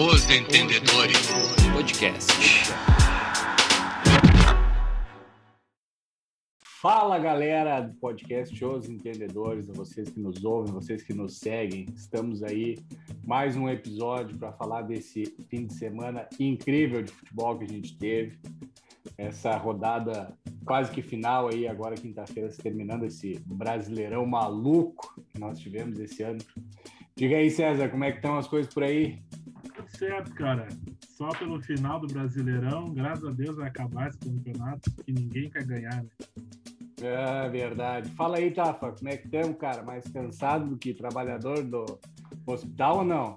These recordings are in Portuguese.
Os Entendedores Podcast. Fala galera do podcast Os Entendedores, vocês que nos ouvem, vocês que nos seguem. Estamos aí mais um episódio para falar desse fim de semana incrível de futebol que a gente teve. Essa rodada quase que final aí, agora quinta-feira, terminando esse brasileirão maluco que nós tivemos esse ano. Diga aí, César, como é que estão as coisas por aí? Tudo certo, cara. Só pelo final do Brasileirão, graças a Deus vai acabar esse campeonato, que ninguém quer ganhar, né? É verdade. Fala aí, Tafa, como é que estamos, cara? Mais cansado do que trabalhador do hospital ou não?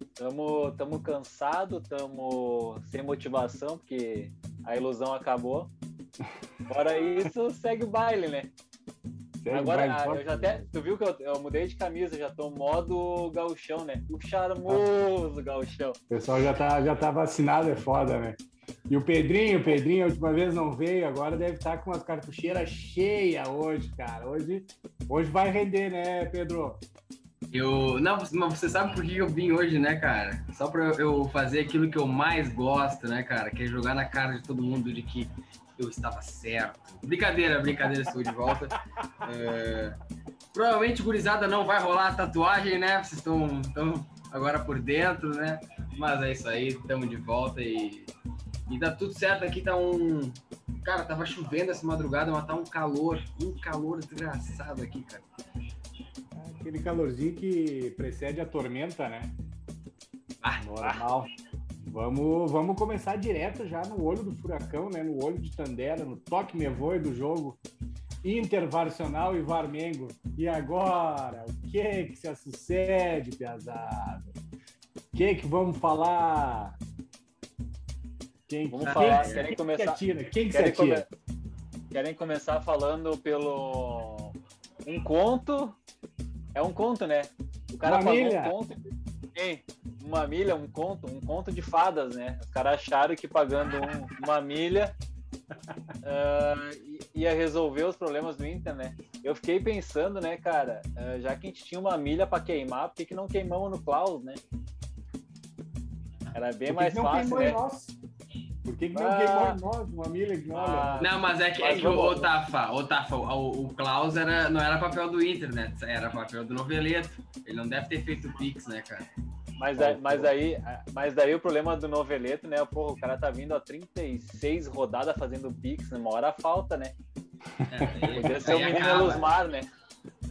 Estamos tamo cansado, estamos sem motivação, porque a ilusão acabou. Fora isso, segue o baile, né? Segue Agora, baile, eu já até. Tu viu que eu, eu, mudei de camisa, já tô modo gauchão, né? O charmoso ah. gauchão. O pessoal já tá, já tá vacinado, é foda, né? E o Pedrinho, o Pedrinho, a última vez não veio, agora deve estar tá com as cartucheiras cheias hoje, cara. Hoje, hoje vai render, né, Pedro? Eu. Não, mas você sabe por que eu vim hoje, né, cara? Só pra eu fazer aquilo que eu mais gosto, né, cara? Que é jogar na cara de todo mundo de que eu estava certo. Brincadeira, brincadeira, estou de volta. É... Provavelmente, gurizada, não vai rolar a tatuagem, né? Vocês estão, agora por dentro, né? Mas é isso aí, estamos de volta e. E tá tudo certo aqui, tá um. Cara, tava chovendo essa madrugada, mas tá um calor, um calor desgraçado aqui, cara. Aquele calorzinho que precede a tormenta, né? Ah, Normal. Ah. Vamos, vamos começar direto já no olho do furacão, né? No olho de Tandera, no toque me voe do jogo Intervarcional e Varmengo. E agora, o que que se sucede, Piazada? O que que vamos falar? Quem, vamos quem, falar, quem, querem quem começar, que atira? Quem que querem, come, querem começar falando pelo um conto é um conto, né? O cara pagou milha. um conto. Ei, uma milha, um conto, um conto de fadas, né? Os caras acharam que pagando um, uma milha uh, ia resolver os problemas do Inter, né? Eu fiquei pensando, né, cara, uh, já que a gente tinha uma milha para queimar, por que, que não queimamos no Klaus, né? Era bem mais fácil, né? Por que, que não ah, queimou em nós, uma milha que olha? Não, mas é que, é que o, Tafa, o, Tafa o, o Klaus era, não era papel do Inter, né? Era papel do Noveleto. Ele não deve ter feito Pix, né, cara? Mas, é, mas, aí, mas daí o problema do Noveleto, né? Porra, o cara tá vindo a 36 rodadas fazendo Pix, uma hora falta, né? É, Podia ser o menino acaba. Elusmar, né?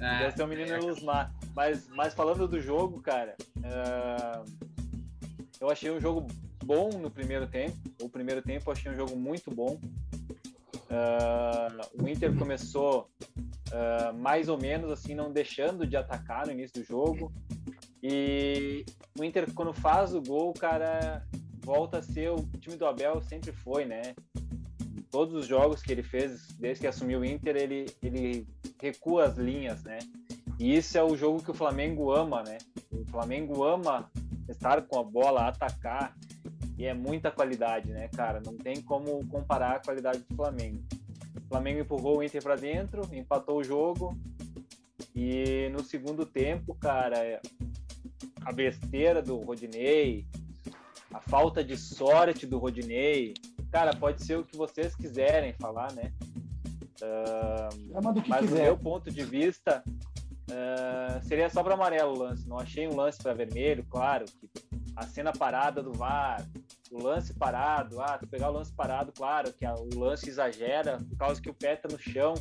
É, Podia ser o menino é. Elusmar. Mas, mas falando do jogo, cara, uh, eu achei um jogo bom no primeiro tempo. O primeiro tempo eu achei um jogo muito bom. Uh, o Inter começou uh, mais ou menos assim, não deixando de atacar no início do jogo. E o Inter, quando faz o gol, cara, volta a ser o time do Abel, sempre foi, né? Em todos os jogos que ele fez, desde que assumiu o Inter, ele, ele recua as linhas, né? E isso é o jogo que o Flamengo ama, né? O Flamengo ama estar com a bola, atacar, e é muita qualidade, né, cara? Não tem como comparar a qualidade do Flamengo. O Flamengo empurrou o Inter para dentro, empatou o jogo. E no segundo tempo, cara, a besteira do Rodinei, a falta de sorte do Rodinei, cara, pode ser o que vocês quiserem falar, né? Uh, mas quiser. do meu ponto de vista, uh, seria só para amarelo o lance. Não achei um lance para vermelho, claro. Que a cena parada do VAR, o lance parado, ah, tu pegar o lance parado, claro que o lance exagera por causa que o pé tá no chão,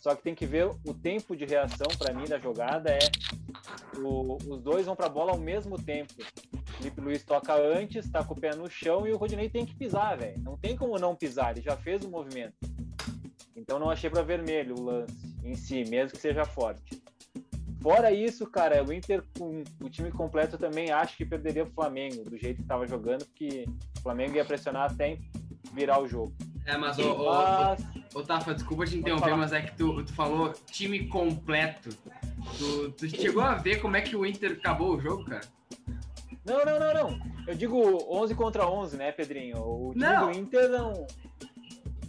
só que tem que ver o tempo de reação para mim da jogada é o, os dois vão para a bola ao mesmo tempo. Felipe Luiz toca antes, tá com o pé no chão e o Rodinei tem que pisar, velho. Não tem como não pisar, ele já fez o movimento. Então não achei para vermelho o lance em si, mesmo que seja forte. Fora isso, cara, o Inter com o time completo também acho que perderia o Flamengo, do jeito que estava jogando, porque o Flamengo ia pressionar até virar o jogo. É, mas, ô, mas... Ô, ô, Tafa, desculpa te interromper, mas é que tu, tu falou time completo. Tu, tu chegou a ver como é que o Inter acabou o jogo, cara? Não, não, não, não. Eu digo 11 contra 11, né, Pedrinho? O time não. do Inter não,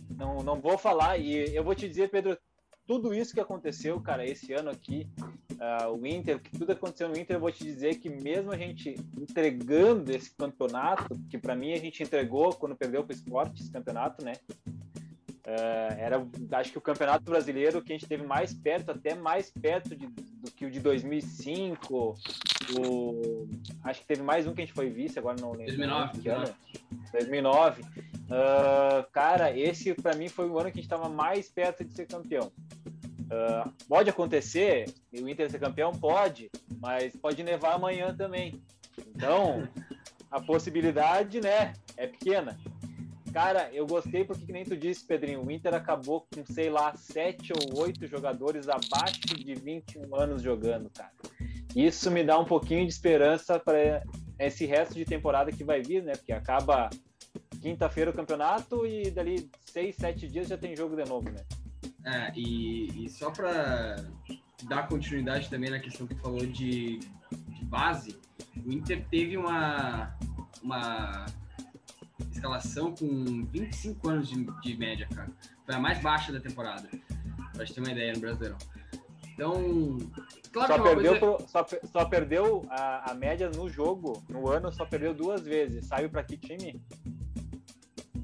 não. Não vou falar, e eu vou te dizer, Pedro, tudo isso que aconteceu, cara, esse ano aqui, uh, o Inter, que tudo aconteceu no Inter, eu vou te dizer que mesmo a gente entregando esse campeonato, que para mim a gente entregou quando perdeu para o esporte esse campeonato, né? Uh, era, acho que o campeonato brasileiro que a gente teve mais perto, até mais perto de, do que o de 2005. O, acho que teve mais um que a gente foi vice, agora não lembro. 2009. 2009. 2009. Uh, cara, esse para mim foi o ano que a gente estava mais perto de ser campeão. Uh, pode acontecer, o Inter ser campeão? Pode, mas pode nevar amanhã também. Então, a possibilidade, né, é pequena. Cara, eu gostei porque, que nem tu disse, Pedrinho, o Inter acabou com, sei lá, sete ou oito jogadores abaixo de 21 anos jogando, cara. Isso me dá um pouquinho de esperança para esse resto de temporada que vai vir, né? Porque acaba quinta-feira o campeonato e dali seis, sete dias já tem jogo de novo, né? É, e, e só para dar continuidade também na questão que tu falou de, de base, o Inter teve uma, uma escalação com 25 anos de, de média, cara. Foi a mais baixa da temporada. Pra gente ter uma ideia no Brasileirão. Então, claro só, perdeu coisa... pro, só, só, perdeu a, a média no jogo, no ano, só perdeu duas vezes. Saiu para que time?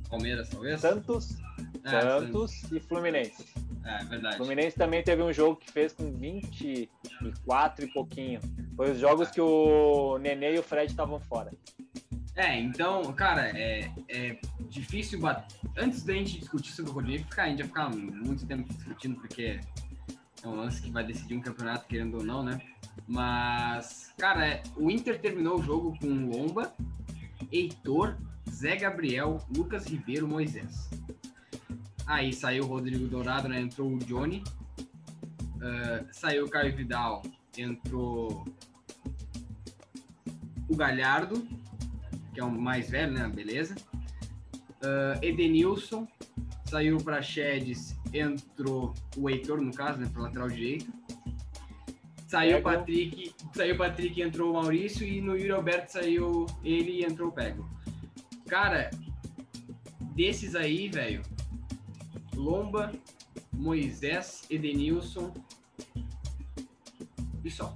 Palmeiras, talvez? Santos, é, Santos sim. e Fluminense. É, verdade. Fluminense também teve um jogo que fez com 24 e pouquinho. Foi os jogos que o Nenê e o Fred estavam fora. É, então, cara, é, é difícil bater. Antes da gente discutir sobre o Rodinei, ficar, a gente ia ficar muito tempo discutindo, porque é um lance que vai decidir um campeonato, querendo ou não, né? Mas, cara, é, o Inter terminou o jogo com Lomba, Heitor, Zé Gabriel, Lucas Ribeiro, Moisés. Aí saiu o Rodrigo Dourado, né? Entrou o Johnny. Uh, saiu o Caio Vidal, entrou o Galhardo, que é o mais velho, né? Beleza. Uh, Edenilson, saiu para Chedes, entrou o Heitor, no caso, né? Para lateral direito. Saiu o Patrick, saiu o Patrick, entrou o Maurício e no Yuri Alberto saiu ele e entrou o Pego. Cara, desses aí, velho, Lomba, Moisés, Edenilson e só.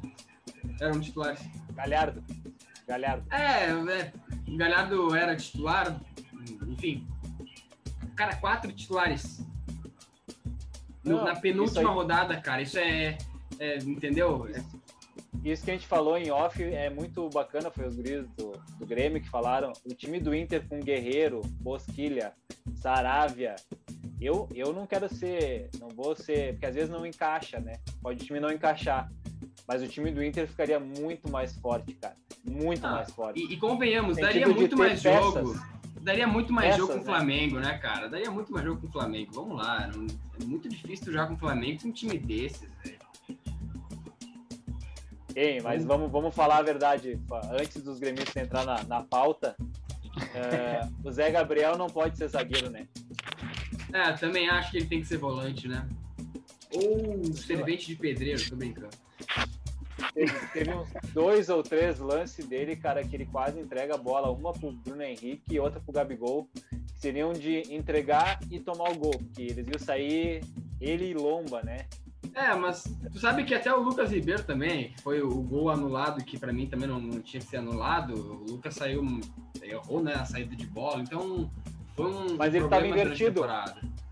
Eram titulares. Galhardo. Galhardo. É, é, Galhardo era titular, enfim. Cara, quatro titulares. Não, na penúltima aí... rodada, cara, isso é. é entendeu? Isso, isso, que a gente falou em off é muito bacana, foi os guris do, do Grêmio que falaram. O time do Inter com Guerreiro, Bosquilha, Saravia, eu, eu não quero ser, não vou ser, porque às vezes não encaixa, né? Pode o time não encaixar. Mas o time do Inter ficaria muito mais forte, cara. Muito ah, mais forte. E, e convenhamos, daria muito mais peças, jogo. Daria muito mais peças, jogo com o né? Flamengo, né? né, cara? Daria muito mais jogo com o Flamengo. Vamos lá. Não, é muito difícil jogar com o Flamengo com um time desses, velho. Ei, mas vamos, vamos falar a verdade. Antes dos gremistas entrar na, na pauta, é, o Zé Gabriel não pode ser zagueiro, né? É, também acho que ele tem que ser volante, né? Ou servente de pedreiro, tô brincando. Teve, teve, uns dois ou três lances dele, cara, que ele quase entrega a bola, uma pro Bruno Henrique e outra pro Gabigol, que seriam de entregar e tomar o gol, que eles iam sair ele e Lomba, né? É, mas tu sabe que até o Lucas Ribeiro também, que foi o gol anulado, que para mim também não, não, tinha que ser anulado, o Lucas saiu, errou, né, a saída de bola, então foi um Mas ele tava invertido.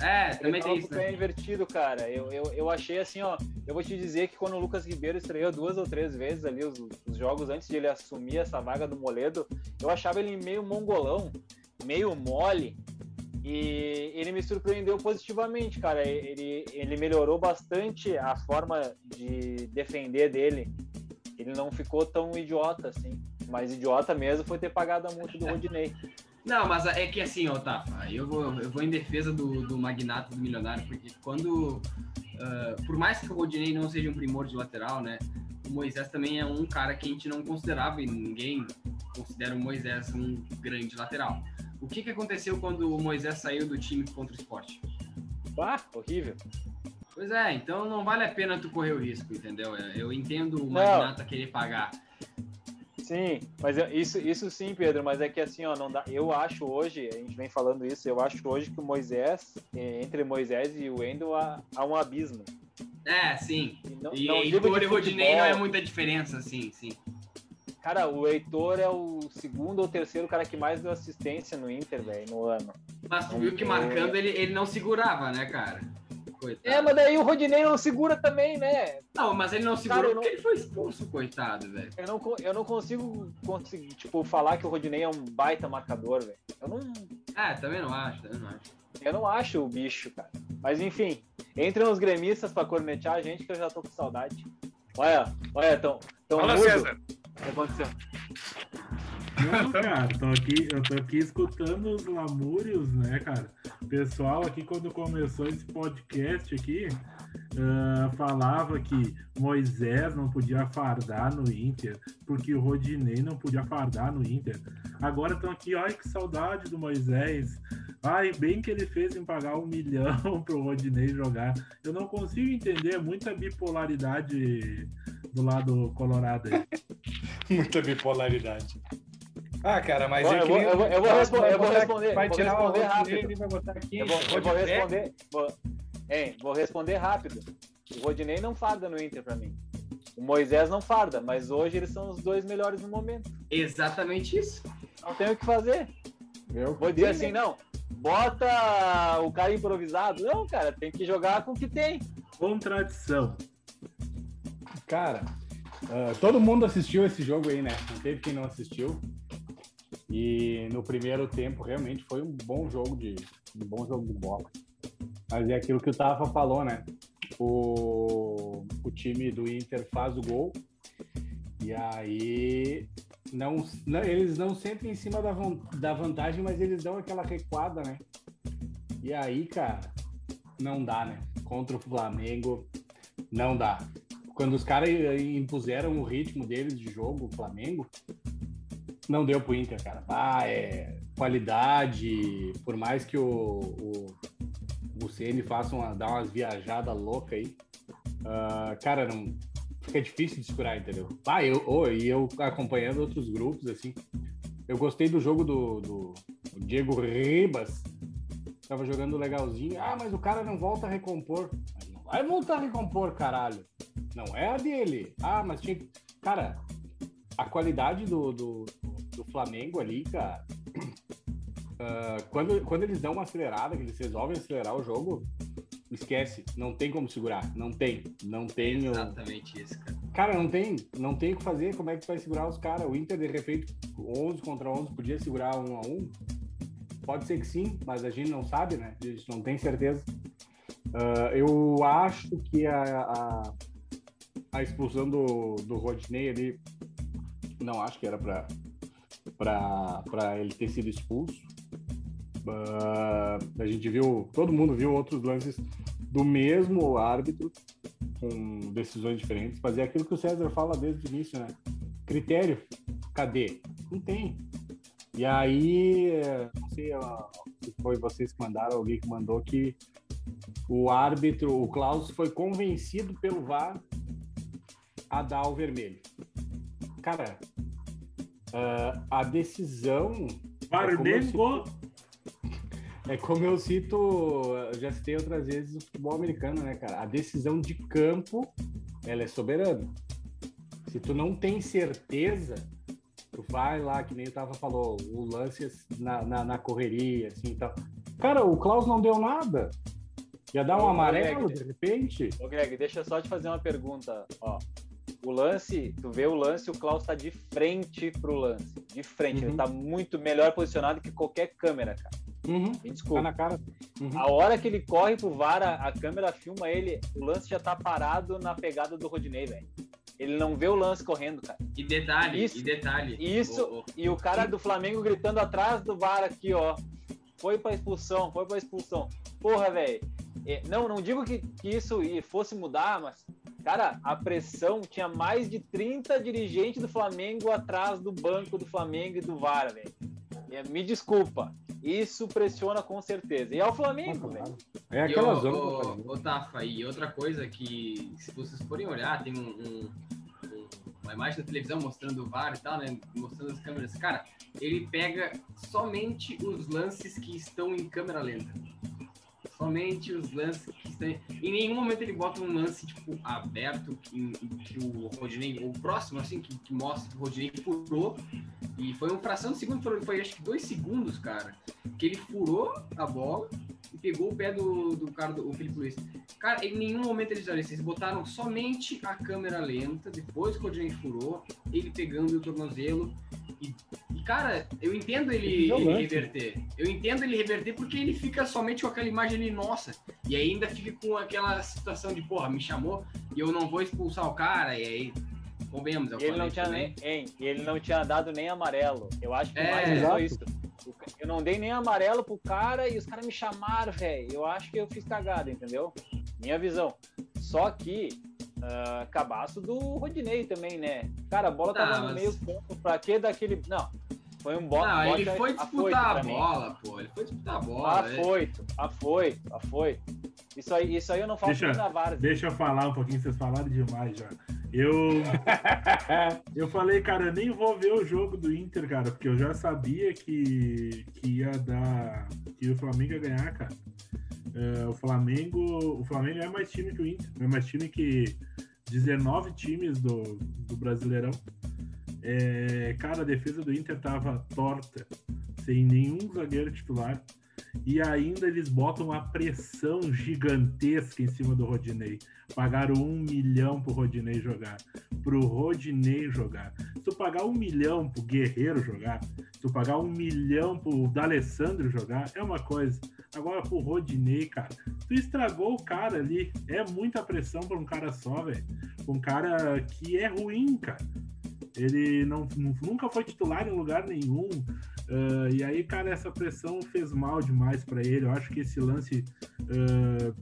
É, também tem isso, né? invertido, cara. Eu, eu, eu achei assim, ó. Eu vou te dizer que quando o Lucas Ribeiro estreou duas ou três vezes ali os, os jogos antes de ele assumir essa vaga do Moledo, eu achava ele meio mongolão, meio mole. E ele me surpreendeu positivamente, cara. Ele, ele melhorou bastante a forma de defender dele. Ele não ficou tão idiota assim. Mas idiota mesmo foi ter pagado a multa do Rodinei. Não, mas é que assim, ó, Tafa, eu vou, eu vou em defesa do, do magnata do milionário, porque quando. Uh, por mais que o Rodinei não seja um primor de lateral, né? O Moisés também é um cara que a gente não considerava e ninguém considera o Moisés um grande lateral. O que, que aconteceu quando o Moisés saiu do time contra o esporte? Ah, horrível. Pois é, então não vale a pena tu correr o risco, entendeu? Eu entendo o Magnata querer pagar. Sim, mas isso, isso sim, Pedro, mas é que assim, ó, não dá. Eu acho hoje, a gente vem falando isso, eu acho hoje que o Moisés, entre Moisés e o Wendel, há, há um abismo. É, sim. E não, E não Heitor e Rodinei não é muita diferença, sim, sim. Cara, o Heitor é o segundo ou terceiro cara que mais deu assistência no Inter, velho, no ano. Mas tu viu que marcando ele, ele não segurava, né, cara? Coitado. É, mas daí o Rodinei não segura também, né? Não, mas ele não segurou Cara, porque não- ele foi expulso, coitado, velho. Eu não, eu não consigo conseguir, tipo, falar que o Rodinei é um baita marcador, velho. Eu não, Ah, também não acho, também não acho. eu não acho o bicho, cara. Mas enfim, entre os gremistas pra cornetear a gente que eu já tô com saudade. Olha, olha, tão, tão Fala, mudo. César. Aconteceu? Não, cara, tô aqui, eu tô aqui escutando os lamúrios, né, cara? Pessoal aqui, quando começou esse podcast aqui, ah, falava que Moisés não podia fardar no Inter, porque o Rodinei não podia fardar no Inter. Agora estão aqui, ai que saudade do Moisés. Ai, bem que ele fez em pagar um milhão pro Rodinei jogar. Eu não consigo entender, é muita bipolaridade do lado colorado aí. Muita bipolaridade. Ah, cara, mas Bom, eu que vou- nem- eu vou- eu vou responder, eu vou responder, Vai vou tirar o responder Rodinei rápido. vai botar aqui. Eu vou, eu vou responder. Vou, hein, vou responder rápido. O Rodinei não farda no Inter pra mim. O Moisés não farda, mas hoje eles são os dois melhores no momento. Exatamente isso. Não tem o que fazer. Eu Vou dizer assim, não. Bota o cara improvisado. Não, cara, tem que jogar com o que tem. Contradição. Cara, ah, todo mundo assistiu esse jogo aí, né? Não teve quem não assistiu. E no primeiro tempo realmente foi um bom jogo de um bom jogo de bola. Mas é aquilo que o Tafa falou, né? O, o time do Inter faz o gol e aí não, não- eles não sentem em cima da, da vantagem, mas eles dão aquela recuada, né? E aí, cara, não dá, né? Contra o Flamengo, não dá quando os caras impuseram o ritmo deles de jogo, o Flamengo, não deu pro Inter, cara. Ah, é qualidade, por mais que o, o, o CN faça uma, dar umas viajadas loucas aí, ah, cara, não fica difícil de segurar, entendeu? Ah, eu, oh, e eu acompanhando outros grupos, assim, eu gostei do jogo do, do Diego Ribas, tava jogando legalzinho. Ah, mas o cara não volta a recompor. Vai voltar a recompor, caralho. Não é a dele. Ah, mas tinha. Cara, a qualidade do, do, do Flamengo ali, cara. ah, quando, quando eles dão uma acelerada, que eles resolvem acelerar o jogo, esquece. Não tem como segurar. Não tem. Não tem. o- Exatamente isso, cara. Cara, não tem, não tem o que fazer. Como é que tu vai segurar os caras? O Inter, de repente, 11 contra 11, podia segurar um a um? Pode ser que sim, mas a gente não sabe, né? A gente não tem certeza. Ah, eu acho que a, a, a expulsão do, do Rodney ali, não acho que era para ele ter sido expulso. Ah, a gente viu, todo mundo viu outros lances do mesmo árbitro com decisões diferentes, fazer aquilo que o César fala desde o início, né? Critério, cadê? Não tem. E aí, eh, não sei se foi vocês que mandaram, alguém que mandou que o árbitro, o Klaus, foi convencido pelo VAR a dar o vermelho. Cara, ah, a decisão Flamengo, é como eu cito, já citei outras vezes o futebol americano, né, cara? A decisão de campo, ela é soberana. Se tu não tem certeza, tu vai lá, que nem o Tava falou, o lance na, na, na correria, assim e tal. Cara, o Klaus não deu nada. Ia dar um Ô, amarelo, Greg. de repente. Ô, Greg, deixa eu só te fazer uma pergunta. Ó, o lance, tu vê o lance, o Klaus tá de frente pro lance. De frente, Uhum. ele tá muito melhor posicionado que qualquer câmera, cara. Uhum, Me tá desculpa. na cara. Uhum. A hora que ele corre pro VAR, a, câmera filma ele, o lance já tá parado na pegada do Rodinei, velho. Ele não vê o lance correndo, cara. E detalhe, Isso- e detalhe. isso- o- o- E o cara do Flamengo gritando atrás do VAR aqui, ó. Foi pra expulsão, foi pra expulsão. Porra, velho. É, Não, não digo que, que isso fosse mudar, mas, cara, a pressão tinha mais de 30 dirigentes do Flamengo atrás do banco do Flamengo e do VAR, velho. É, Me desculpa. Isso pressiona com certeza. E é o Flamengo, velho. É aquela ô, zona. ô, ô, Tafa, e outra coisa que, se vocês forem olhar, tem um- um- uma imagem da televisão mostrando o VAR e tal, né? Mostrando as câmeras. Cara, ele pega somente os lances que estão em câmera lenta. Somente os lances que tem. Em nenhum momento ele bota um lance, tipo, aberto, em que o Rodinei, o próximo, assim, que, que mostra que o Rodinei furou. E foi uma fração de segundo, foi, foi acho que dois segundos, cara. Que ele furou a bola e pegou o pé do, do cara, do Felipe Luiz. Cara, em nenhum momento eles, olha, eles botaram somente a câmera lenta, depois que o Rodinei furou, ele pegando o tornozelo. E, cara, eu entendo ele, ele reverter. Eu entendo ele reverter porque ele fica somente com aquela imagem ali, nossa. E ainda fica com aquela situação de, porra, me chamou e eu não vou expulsar o cara. E aí, convenhamos. Ele não, tinha nem, hein, ele não tinha dado nem amarelo. Eu acho que é, mais exato. isso. Eu não dei nem amarelo pro cara e os caras me chamaram, velho. Eu acho que eu fiz cagada, entendeu? Minha visão. Só que uh, cabaço do Rodinei também, né? Cara, a bola tava Tá, no mas- meio campo. Pra que daquele. Não. Foi um bote. Não, ele foi disputar a bola, pô. Ele foi disputar a bola. é. Afoito, afoito, afoito. Isso aí, isso aí eu não falo Deixa- na Várzea. Deixa eu falar um pouquinho, vocês falaram demais já. Eu, eu falei, cara, eu nem vou ver o jogo do Inter, cara, porque eu já sabia que, que ia dar. que o Flamengo ia ganhar, cara. É, o Flamengo. O Flamengo é mais time que o Inter. É mais time que 19 times do, do Brasileirão. É, cara, a defesa do Inter tava torta, sem nenhum zagueiro titular. E ainda eles botam uma pressão gigantesca em cima do Rodinei. Pagaram um milhão pro Rodinei jogar. Pro Rodinei jogar. Se tu pagar um milhão pro Guerreiro jogar, se tu pagar um milhão pro D'Alessandro jogar, é uma coisa. Agora pro Rodinei, cara, tu estragou o cara ali. É muita pressão pra um cara só, velho. Um cara que é ruim, cara. Ele não, nunca foi titular em lugar nenhum. Ah, e aí, cara, essa pressão fez mal demais para ele. Eu acho que esse lance. ah,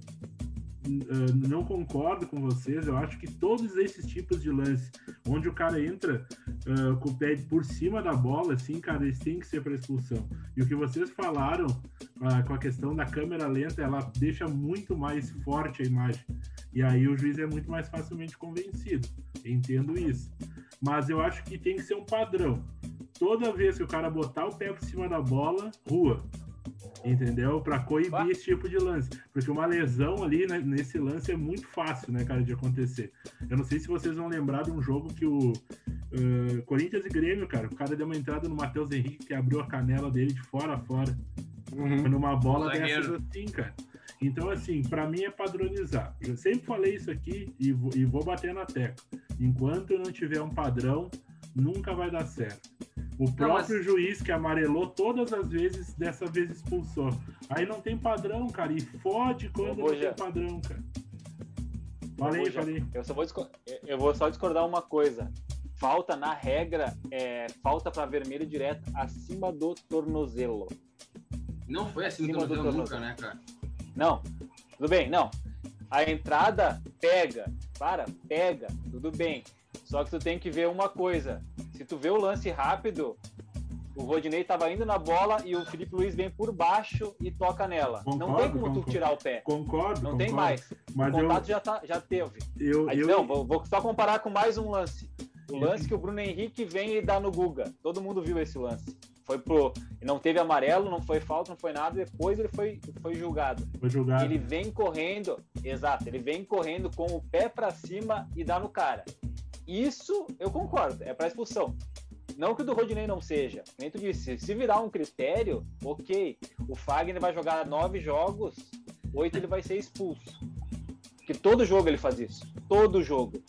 ah, não concordo com vocês. Eu acho que todos esses tipos de lance, onde o cara entra ah, com o pé por cima da bola, assim, cara, eles têm que ser para expulsão. E o que vocês falaram ah, com a questão da câmera lenta, ela deixa muito mais forte a imagem. E aí o juiz é muito mais facilmente convencido. Entendo isso. Mas eu acho que tem que ser um padrão toda vez que o cara botar o pé por cima da bola, rua. Entendeu? Pra coibir esse tipo de lance. Porque uma lesão ali né, nesse lance é muito fácil, né, cara, de acontecer. Eu não sei se vocês vão lembrar de um jogo que o eh, Corinthians e Grêmio, cara, o cara deu uma entrada no Matheus Henrique que abriu a canela dele de fora a fora. Uhum. Numa bola dessas assim, cara. Então, assim, pra mim é padronizar. Eu sempre falei isso aqui e vou, e vou bater na tecla. Enquanto não tiver um padrão, nunca vai dar certo. O próprio juiz que amarelou todas as vezes, dessa vez expulsou. Aí não tem padrão, cara. E fode quando não tem padrão, cara. Falei, Hoje, falei. Eu, só vou discor- eu vou só discordar uma coisa. Falta, na regra, é, falta para vermelho direto acima do tornozelo. Não foi assim Acima no do tornozelo tornozelo. nunca, né, cara? Não, tudo bem, não. A entrada pega, para, pega, tudo bem. Só que tu tem que ver uma coisa. Se tu vê o lance rápido, o Rodinei tava indo na bola e o Felipe Luiz vem por baixo e toca nela. não tem Concordo, como tu concordo. tirar o pé. Concordo. Não concordo. tem mais. Mas o eu, contato já, tá, já teve. eu, Aí, eu, não, vou, vou só comparar com mais um lance. O Eu- lance que o Bruno Henrique vem e dá no Guga. Todo mundo viu esse lance. Foi pro. Não teve amarelo, não foi falta, não foi nada. Depois ele foi, foi julgado. vou julgar. Ele vem correndo, exato, ele vem correndo com o pé pra cima e dá no cara. Isso eu concordo, é pra expulsão. Não que o do Rodinei não seja. Nem tu disse, se virar um critério, ok. O Fagner vai jogar nove jogos, oito ele vai ser expulso. Porque todo jogo ele faz isso. Todo jogo.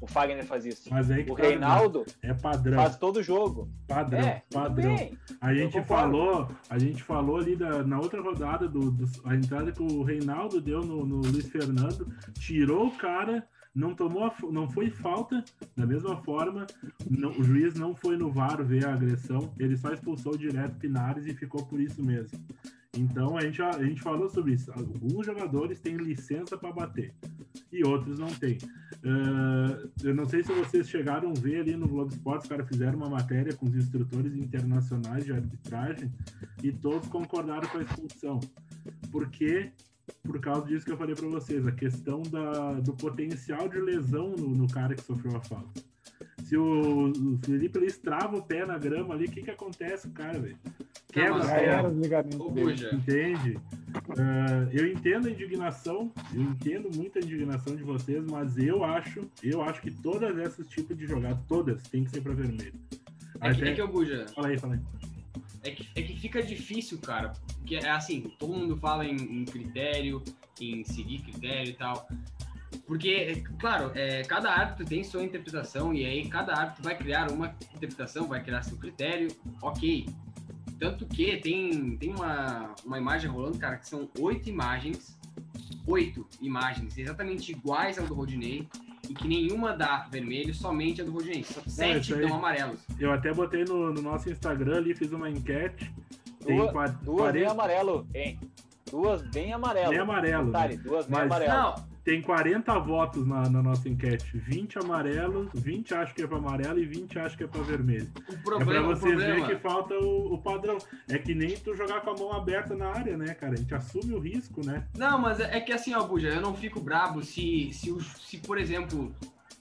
O Fagner faz isso. Que O tá? Reinaldo É padrão. faz todo jogo. Padrão. É, padrão. A gente falou, a gente falou ali da- na outra rodada do, do- a entrada que o Reinaldo deu no, no Luiz Fernando, tirou o cara, não tomou, a não foi falta da mesma forma, não- o juiz não foi no VAR ver a agressão, ele só expulsou direto Pinares e ficou por isso mesmo. Então a gente, a gente falou sobre isso. Alguns jogadores têm licença para bater e outros não têm. Ah, eu não sei se vocês chegaram a ver ali no Globo Esporte, os caras fizeram uma matéria com os instrutores internacionais de arbitragem e todos concordaram com a expulsão. Porque, por causa disso que eu falei para vocês, a questão da, do potencial de lesão no, no cara que sofreu a falta. se o, o Felipe ele estrava o pé na grama ali, o que que acontece, cara, velho? Quebra mas a Já é- era perna, os ligamentos dele. Entende? Ah, eu entendo a indignação, eu entendo muito a indignação de vocês, mas eu acho, eu acho que todas essas tipos de jogadas, todas, tem que ser pra vermelho. é que, Até- é que o Buja, Fala aí, fala aí. É que, é que fica difícil, cara. Porque é assim, todo mundo fala em, em critério, em seguir critério e tal. Porque, é, claro, é, cada árbitro tem sua interpretação e aí cada árbitro vai criar uma interpretação, vai criar seu critério, ok. Tanto que tem, tem uma, uma imagem rolando, cara, que são oito imagens, oito imagens exatamente iguais ao do Rodinei e que nenhuma dá vermelho, somente a do Rodinei. Só sete aí. dão amarelos. Eu até botei no, no nosso Instagram ali, fiz uma enquete. Tem Duas- qua- Duas 40 bem amarelo, hein? Duas bem amarelo. bem amarelo. Né? duas bem Mas- amarelo. Não, Tem 40 votos na, na nossa enquete. 20 amarelos, 20 acho que é para amarelo e 20 acho que é para vermelho. o É problema, pra o vocês problema... verem que falta o, o padrão. É que nem tu jogar com a mão aberta na área, né, cara? A gente assume o risco, né? Não, mas é é que assim, ó, Buja, eu não fico brabo se, se, se por exemplo,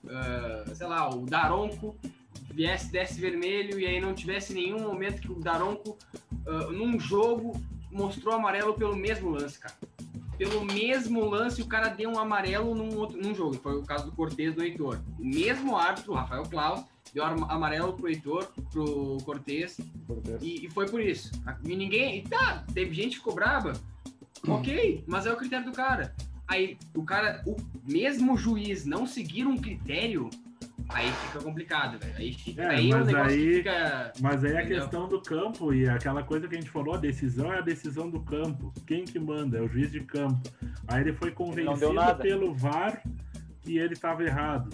ah, sei lá, o Daronco viesse, desse vermelho e aí não tivesse nenhum momento que o Daronco, ah, num jogo, mostrou amarelo pelo mesmo lance, cara. Pelo mesmo lance, o cara deu um amarelo num, outro, num jogo. Foi o caso do Cortez do Heitor. O mesmo árbitro, o Rafael Klaus, deu am- amarelo pro Heitor, pro Cortez, e, e foi por isso. E ninguém. e Tá, teve gente que ficou braba. Ok, mas é o critério do cara. Aí o cara, o mesmo juiz não seguir um critério, aí fica complicado, velho. Aí fica. É, aí é um mas negócio aí- que fica. Mas aí a Entendeu? questão do campo e aquela coisa que a gente falou, a decisão é a decisão do campo. Quem que manda? É o juiz de campo. Aí ele foi convencido pelo VAR que ele estava errado.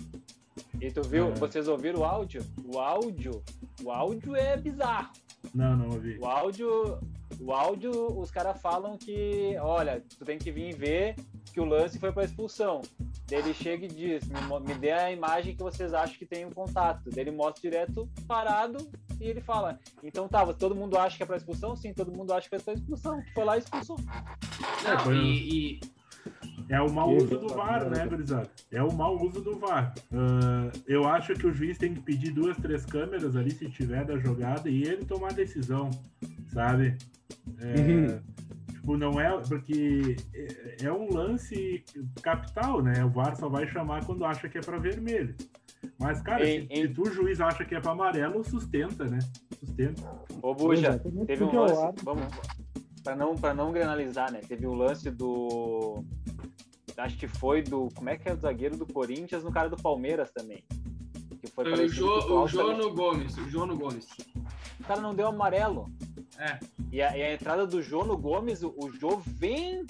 E tu viu, É. vocês ouviram o áudio? O áudio, o áudio é bizarro. Não, não ouvi. O áudio, o áudio, os caras falam que, olha, tu tem que vir ver que o lance foi para expulsão. Daí ele chega e diz, me, me dê a imagem que vocês acham que tem um contato. Daí ele mostra direto parado e ele fala, então tá, todo mundo acha que é para expulsão? Sim, todo mundo acha que é para expulsão. Foi lá e expulsou. Não, foi- e, e- É o mau uso do VAR, né, exatamente. gurizada? É o mau uso do VAR. Ah, eu acho que o juiz tem que pedir duas, três câmeras ali, se tiver, da jogada, e ele tomar a decisão, sabe? É, Uhum. Tipo, não é. Porque é, é um lance capital, né? O VAR só vai chamar quando acha que é para vermelho. Mas, cara, Em- se, em- se tu, juiz, acha que é para amarelo, sustenta, né? Sustenta. Ô, Buja, Exatamente, teve um o lance, vamos, para não, pra não granalizar, né? Teve um lance do, acho que foi do, como é que é o zagueiro do Corinthians no cara do Palmeiras também. Que foi o, parecido jo, com o também. Jono Gomes, o Jono Gomes. O cara não deu amarelo. É. E a, e a entrada do Jono Gomes, o, o Jô vem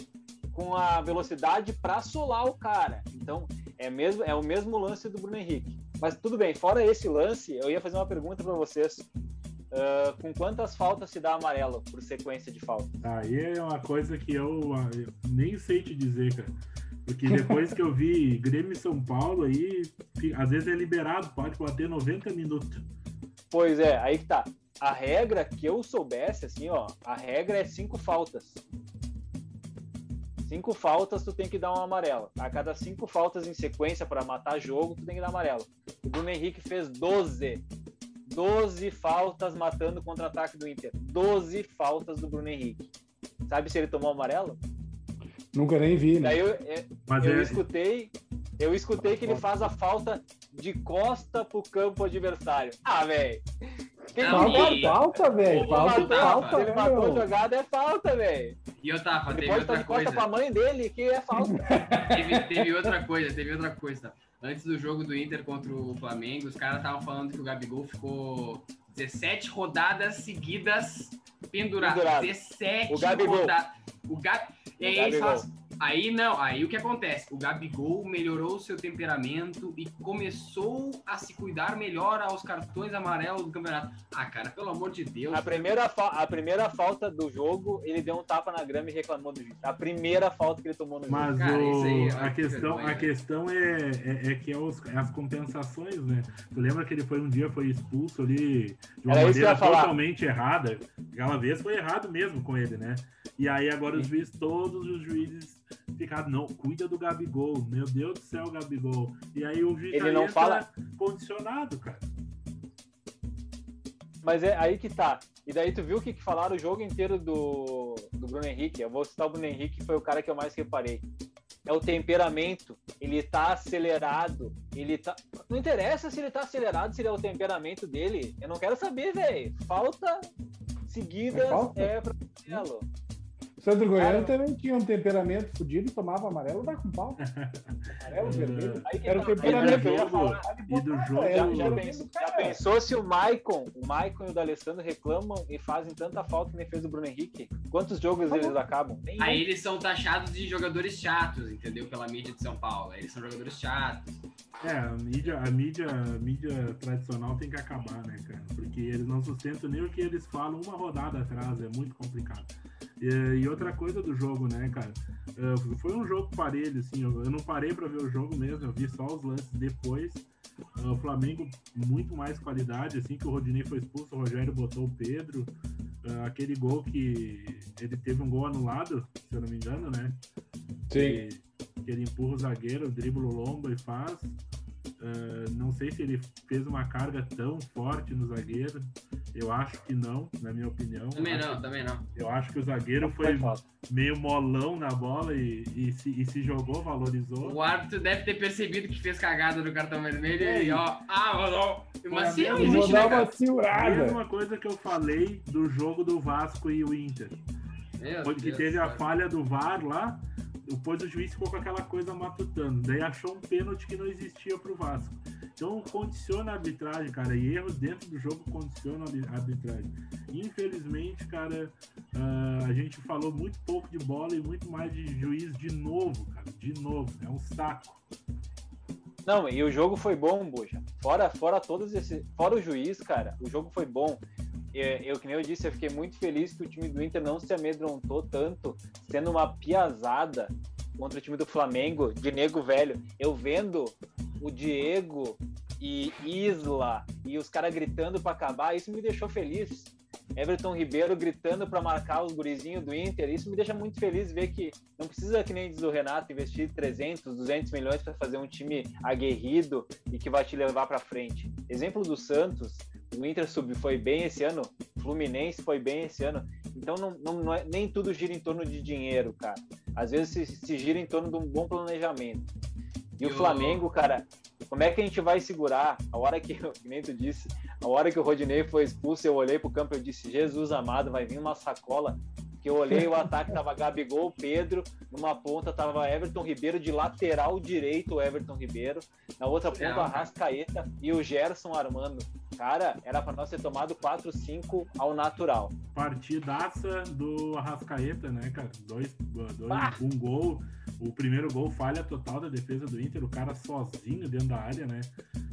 com a velocidade para solar o cara. Então, é, mesmo, é o mesmo lance do Bruno Henrique. Mas tudo bem, fora esse lance, eu ia fazer uma pergunta para vocês. Ah, com quantas faltas se dá amarelo por sequência de falta? Aí é uma coisa que eu, eu nem sei te dizer, cara. Porque depois que eu vi Grêmio e São Paulo, aí às vezes é liberado, pode bater 90 minutos. Pois é, aí que tá. A regra que eu soubesse, assim, ó, a regra é cinco faltas. Cinco faltas, tu tem que dar um amarelo. A cada cinco faltas em sequência para matar jogo, tu tem que dar amarelo. O Bruno Henrique fez 12. 12 faltas matando o contra-ataque do Inter. 12 faltas do Bruno Henrique. Sabe se ele tomou amarelo? Nunca nem vi, né? Daí eu, eu, Mas eu é, escutei, eu escutei que ele faz a falta de costa pro campo adversário. Ah, velho. Quem Não, Falta, falta, velho. Falta, falta, Se ele né, matou a meu? jogada, é falta, velho. E eu tava, teve outra coisa. pra mãe dele, que é falta. teve, teve outra coisa, teve outra coisa. Antes do jogo do Inter contra o Flamengo, os caras estavam falando que o Gabigol ficou 17 rodadas seguidas pendurado. Pendurado. 17 O Gabigol. rodadas. O Gab... E aí, eles Gabigol. falam- aí não, aí o que acontece? O Gabigol melhorou o seu temperamento e começou a se cuidar melhor aos cartões amarelos do campeonato. Ah, cara, pelo amor de Deus. A primeira, fa- a primeira falta do jogo, ele deu um tapa na grama e reclamou do juiz. A primeira falta que ele tomou no jogo. mas Cara, o- isso aí, a, olha que questão, vergonha, a questão é, é, é que é, os- é as compensações, né? Tu lembra que ele foi um dia foi expulso ali de uma Era isso que eu maneira totalmente errada. Aquela vez foi errado mesmo com ele, né? E aí agora os juízes, todos os juízes ficado, não, cuida do Gabigol, meu Deus do céu, Gabigol. E aí o juiz Ele não fala- condicionado, cara. Mas é aí que tá. E daí tu viu o que, que falaram o jogo inteiro do, do Bruno Henrique? Eu vou citar o Bruno Henrique, que foi o cara que eu mais reparei. É o temperamento. Ele tá acelerado. Ele tá. Não interessa se ele tá acelerado, se ele é o temperamento dele. Eu não quero saber, velho. Falta seguidas É falta? é pra amarelo. O Sandro Goiano Cara, também tinha um temperamento fodido, tomava amarelo, dá com pau. Amarelo, vermelho. Era o tá. Temperamento ia jogo. falar. E do jogo- Já, já pensou, do já pensou se o Maicon, o Maicon e o D'Alessandro reclamam e fazem tanta falta que nem fez o Bruno Henrique? Quantos jogos eles acabam? Nenhum. Aí eles são taxados de jogadores chatos, entendeu? Pela mídia de São Paulo. Eles são jogadores chatos. É, a mídia, a mídia, a mídia tradicional tem que acabar, né, cara? Porque eles não sustentam nem o que eles falam uma rodada atrás, é muito complicado. E, outra coisa do jogo, né, cara? É, foi um jogo parelho, assim, eu, não parei pra ver o jogo mesmo, eu vi só os lances depois. É, o Flamengo, muito mais qualidade, assim que o Rodinei foi expulso, o Rogério botou o Pedro. É, aquele gol que ele teve um gol anulado, se eu não me engano, né? que, que ele empurra o zagueiro, dribla o lombo e faz. Ah, não sei se ele fez uma carga tão forte no zagueiro. Eu acho que não, na minha opinião. Também Acho- não, também não. Eu acho que o zagueiro foi meio molão na bola e, e se, e se jogou, valorizou. O árbitro deve ter percebido que fez cagada no cartão vermelho É, e ó, ah, ó, mas sim, não existe, né, uma segurada. mesma coisa que eu falei do jogo do Vasco e o Inter. Meu que Deus teve do a falha do VAR lá, depois o juiz ficou com aquela coisa matutando. Daí achou um pênalti que não existia pro Vasco. Então condiciona a arbitragem, cara. E erros dentro do jogo condicionam a arbitragem. Infelizmente, cara, ah, a gente falou muito pouco de bola e muito mais de juiz de novo, cara. De novo. É um saco. Não, e o jogo foi bom, Buja. Fora, fora todos esses. Fora o juiz, cara, o jogo foi bom. Eu, que nem eu disse, eu fiquei muito feliz que o time do Inter não se amedrontou tanto, sendo uma piazada contra o time do Flamengo, de nego velho. Eu vendo o Diego e Isla e os caras gritando para acabar, isso me deixou feliz. Everton Ribeiro gritando para marcar os gurizinhos do Inter, isso me deixa muito feliz ver que não precisa, que nem diz o Renato, investir 300, 200 milhões para fazer um time aguerrido e que vai te levar para frente. Exemplo do Santos, o Inter sub foi bem esse ano, Fluminense foi bem esse ano. Então não, não, não é, nem tudo gira em torno de dinheiro, cara. Às vezes se, se gira em torno de um bom planejamento. E o E o- Flamengo, cara, como é que a gente vai segurar? A hora que, nem tu disse, a hora que o Rodinei foi expulso, eu olhei pro campo e disse, Jesus amado, vai vir uma sacola. Que eu olhei o ataque, tava Gabigol, Pedro, numa ponta tava Everton Ribeiro, de lateral direito o Everton Ribeiro, na outra ponta cara. Arrascaeta e o Gerson armando. Cara, era para nós ter tomado 4-5 ao natural. Partidaça do Arrascaeta, né, cara? Dois, dois Ah! um gol. O primeiro gol, falha total da defesa do Inter, o cara sozinho dentro da área, né?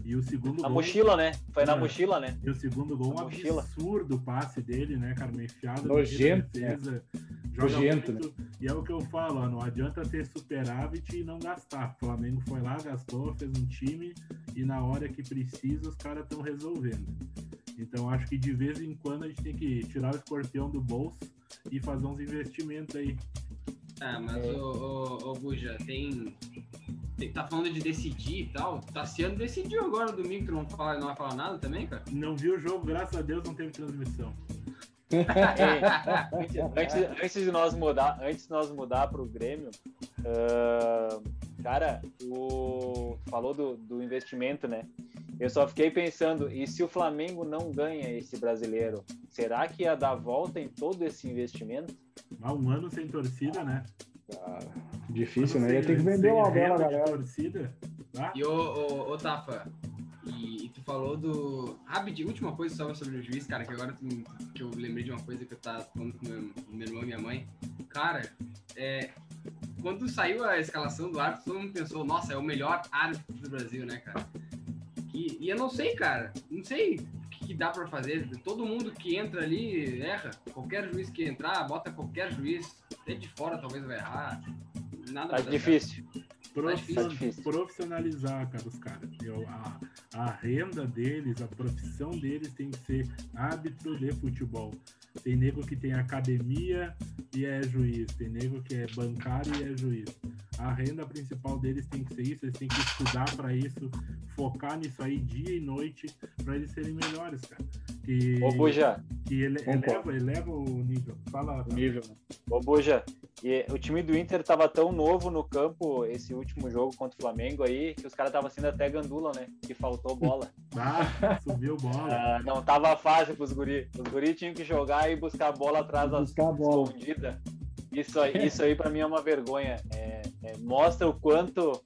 E o segundo Na gol. mochila, né? Foi na É. mochila, né? E o segundo gol, um Na mochila. absurdo o passe dele, né, cara? Uma enfiada no Nojento, da defesa. Joga Nojento, muito. E é o que eu falo, ó, não adianta ter superávit e não gastar. O Flamengo foi lá, gastou, fez um time e na hora que precisa os caras estão resolvendo. Então acho que de vez em quando a gente tem que tirar o escorpião do bolso e fazer uns investimentos aí. Ah, mas É. o, o, o Buja, tem, tem- Tá falando de decidir e tal. Tassiano decidiu agora no domingo, tu não, fala, não vai falar nada também, cara? Não vi o jogo, graças a Deus não teve transmissão. Ei, antes, antes- de nós mudar, antes de nós mudar para o Grêmio, ah, cara, o falou do, do investimento, né? Eu só fiquei pensando, e se o Flamengo não ganha esse brasileiro, será que ia dar volta em todo esse investimento? Há um ano sem torcida, né? Cara, difícil, né? Ia ter que vender uma de galera. torcida. Tá? E o, o, o Tafa, e, e tu falou do. Rapidinho, última coisa só sobre o juiz, cara, que agora tu- que eu lembrei de uma coisa que eu tava falando com meu, meu irmão e minha mãe. Cara, é, quando saiu a escalação do árbitro, todo mundo pensou, nossa, é o melhor árbitro do Brasil, né, cara? E, e eu não sei, cara, não sei o que, que dá pra fazer. Todo mundo que entra ali erra. Qualquer juiz que entrar, bota qualquer juiz, até de fora talvez vai errar. Nada Tá difícil. Todo profissional- difícil. profissionalizar, cara, os caras. A, a renda deles, a profissão deles tem que ser árbitro de futebol. Tem nego que tem academia e é juiz. Tem nego que é bancário e é juiz. A renda principal deles tem que ser isso. Eles têm que estudar para isso, focar nisso aí dia e noite para eles serem melhores, cara. Que, Ô, Buja, que ele, eleva, eleva o nível. Fala, O nível, ô, Buja. E o time do Inter tava tão novo no campo esse último jogo contra o Flamengo aí, que os caras estavam sendo até gandula, né? Que faltou bola. Ah, subiu bola. Ah, não tava fácil pros guri. Os guri tinham que jogar e buscar a bola atrás das Buscar a bola. escondidas. Isso aí, isso aí para mim é uma vergonha. É- é, mostra o quanto,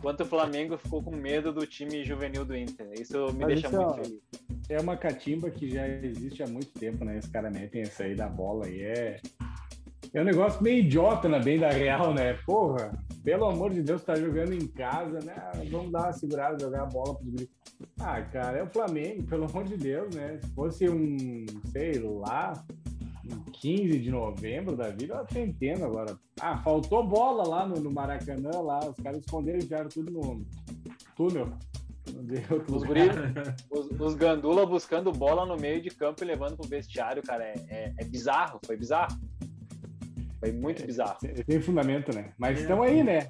quanto o Flamengo ficou com medo do time juvenil do Inter. Isso me Mas deixa isso, muito ó, feliz. É uma catimba que já existe há muito tempo, né? Os caras metem essa aí da bola e é. É um negócio meio idiota na bem da real, né? Porra, pelo amor de Deus, tá jogando em casa, né? Vamos dar uma segurada, jogar a bola pros gringos. Ah, cara, é o Flamengo, pelo amor de Deus, né? Se fosse um, sei lá, um 15 de novembro da vida, eu até entendo agora. Ah, faltou bola lá no, no Maracanã, lá, os caras esconderam e enfiaram tudo no túnel. Os guri, os, os gandula buscando bola no meio de campo e levando pro vestiário, cara, é, é- é bizarro, foi bizarro. Foi muito bizarro. Tem fundamento, né? Mas É. estão aí, né?